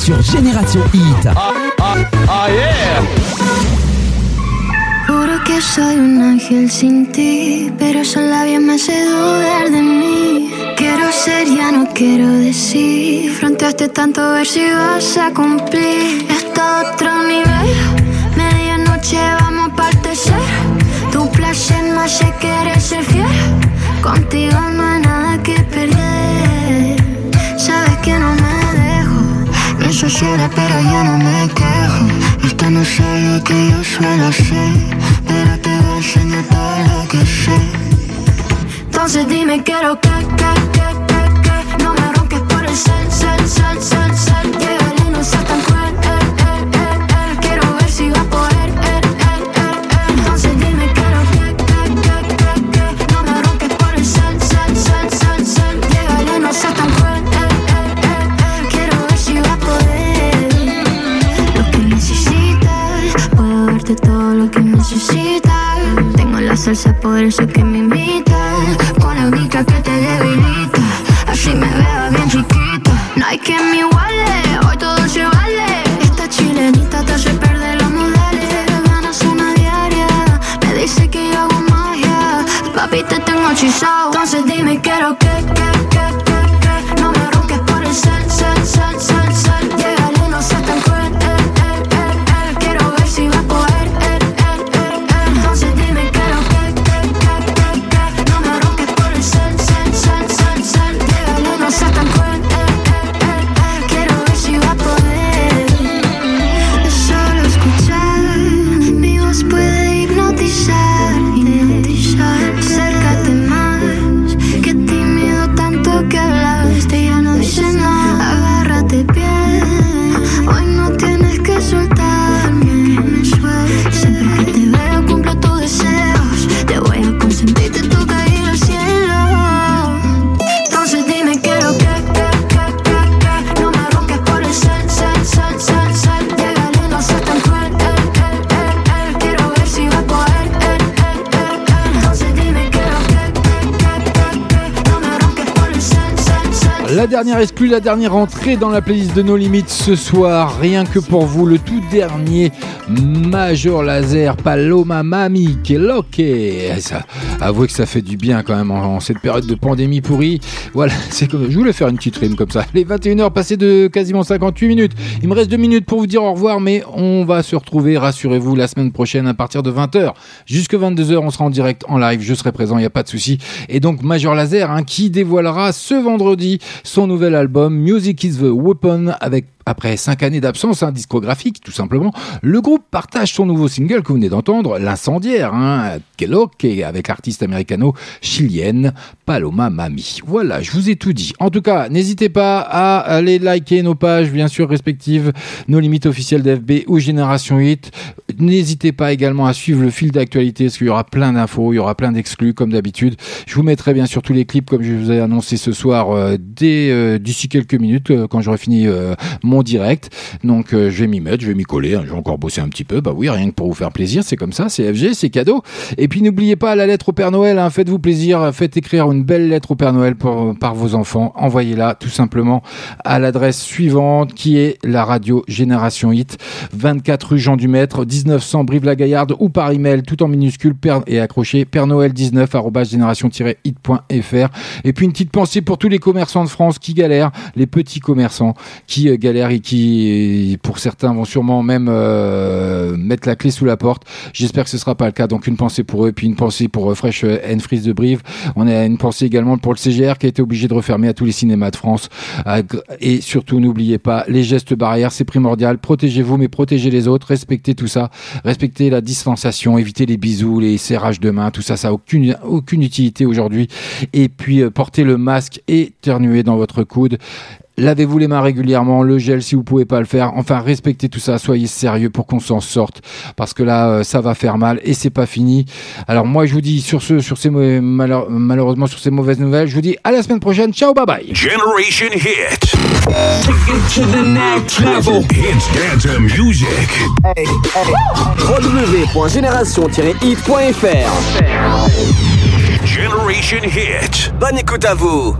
sur Génération chiquita. No hay que me La dernière exclue, la dernière entrée dans la playlist de nos limites ce soir, rien que pour vous, le tout dernier Major Laser Paloma Mami Keloke. Avouez que ça fait du bien quand même en cette période de pandémie pourrie. Voilà, *laughs* c'est comme je voulais faire une petite rime comme ça. Les 21h passées de quasiment 58 minutes. Il me reste deux minutes pour vous dire au revoir, mais on va se retrouver, rassurez-vous, la semaine prochaine à partir de 20h jusque 22h. On sera en direct, en live. Je serai présent, il n'y a pas de souci. Et donc Major Laser, hein, qui dévoilera ce vendredi son nouvel album Music is the Weapon avec après cinq années d'absence hein, discographique, tout simplement, le groupe partage son nouveau single que vous venez d'entendre, L'incendiaire, hein, Kellogg, avec l'artiste américano-chilienne Paloma Mami. Voilà, je vous ai tout dit. En tout cas, n'hésitez pas à aller liker nos pages, bien sûr, respectives, nos limites officielles d'FB ou Génération 8. N'hésitez pas également à suivre le fil d'actualité, parce qu'il y aura plein d'infos, il y aura plein d'exclus, comme d'habitude. Je vous mettrai bien sûr tous les clips, comme je vous ai annoncé ce soir, euh, dès euh, d'ici quelques minutes, euh, quand j'aurai fini euh, direct. Donc euh, je vais m'y mettre, je vais m'y coller. hein. Je vais encore bosser un petit peu. Bah oui, rien que pour vous faire plaisir, c'est comme ça, c'est FG, c'est cadeau. Et puis n'oubliez pas la lettre au Père Noël. hein. Faites-vous plaisir, faites écrire une belle lettre au Père Noël pour- par vos enfants. Envoyez-la tout simplement à l'adresse suivante, qui est la radio Génération Hit, 24 rue Jean du Maître, 1900 Brive-la-Gaillarde, ou par email, tout en minuscule et accroché Père Noël 19 génération-hit.fr. Et puis une petite pensée pour tous les commerçants de France qui galèrent, les petits commerçants qui euh, et qui, pour certains, vont sûrement même euh, mettre la clé sous la porte. J'espère que ce sera pas le cas. Donc une pensée pour eux, puis une pensée pour euh, Fresh euh, and Freeze de Brive. On a une pensée également pour le CGR qui a été obligé de refermer à tous les cinémas de France. Et surtout, n'oubliez pas les gestes barrières, c'est primordial. Protégez-vous, mais protégez les autres. Respectez tout ça. Respectez la distanciation. Évitez les bisous, les serrages de main. Tout ça, ça a aucune, aucune utilité aujourd'hui. Et puis, euh, portez le masque et éternuez dans votre coude. Lavez-vous les mains régulièrement, le gel si vous pouvez pas le faire. Enfin, respectez tout ça, soyez sérieux pour qu'on s'en sorte, parce que là, euh, ça va faire mal et c'est pas fini. Alors moi, je vous dis sur ce, sur ces malheureusement sur ces mauvaises nouvelles, je vous dis à la semaine prochaine. Ciao, bye bye. Generation Hit. Take it to the next level. Hits dance music. www.génération-hit.fr Generation Hit. Bonne écoute à vous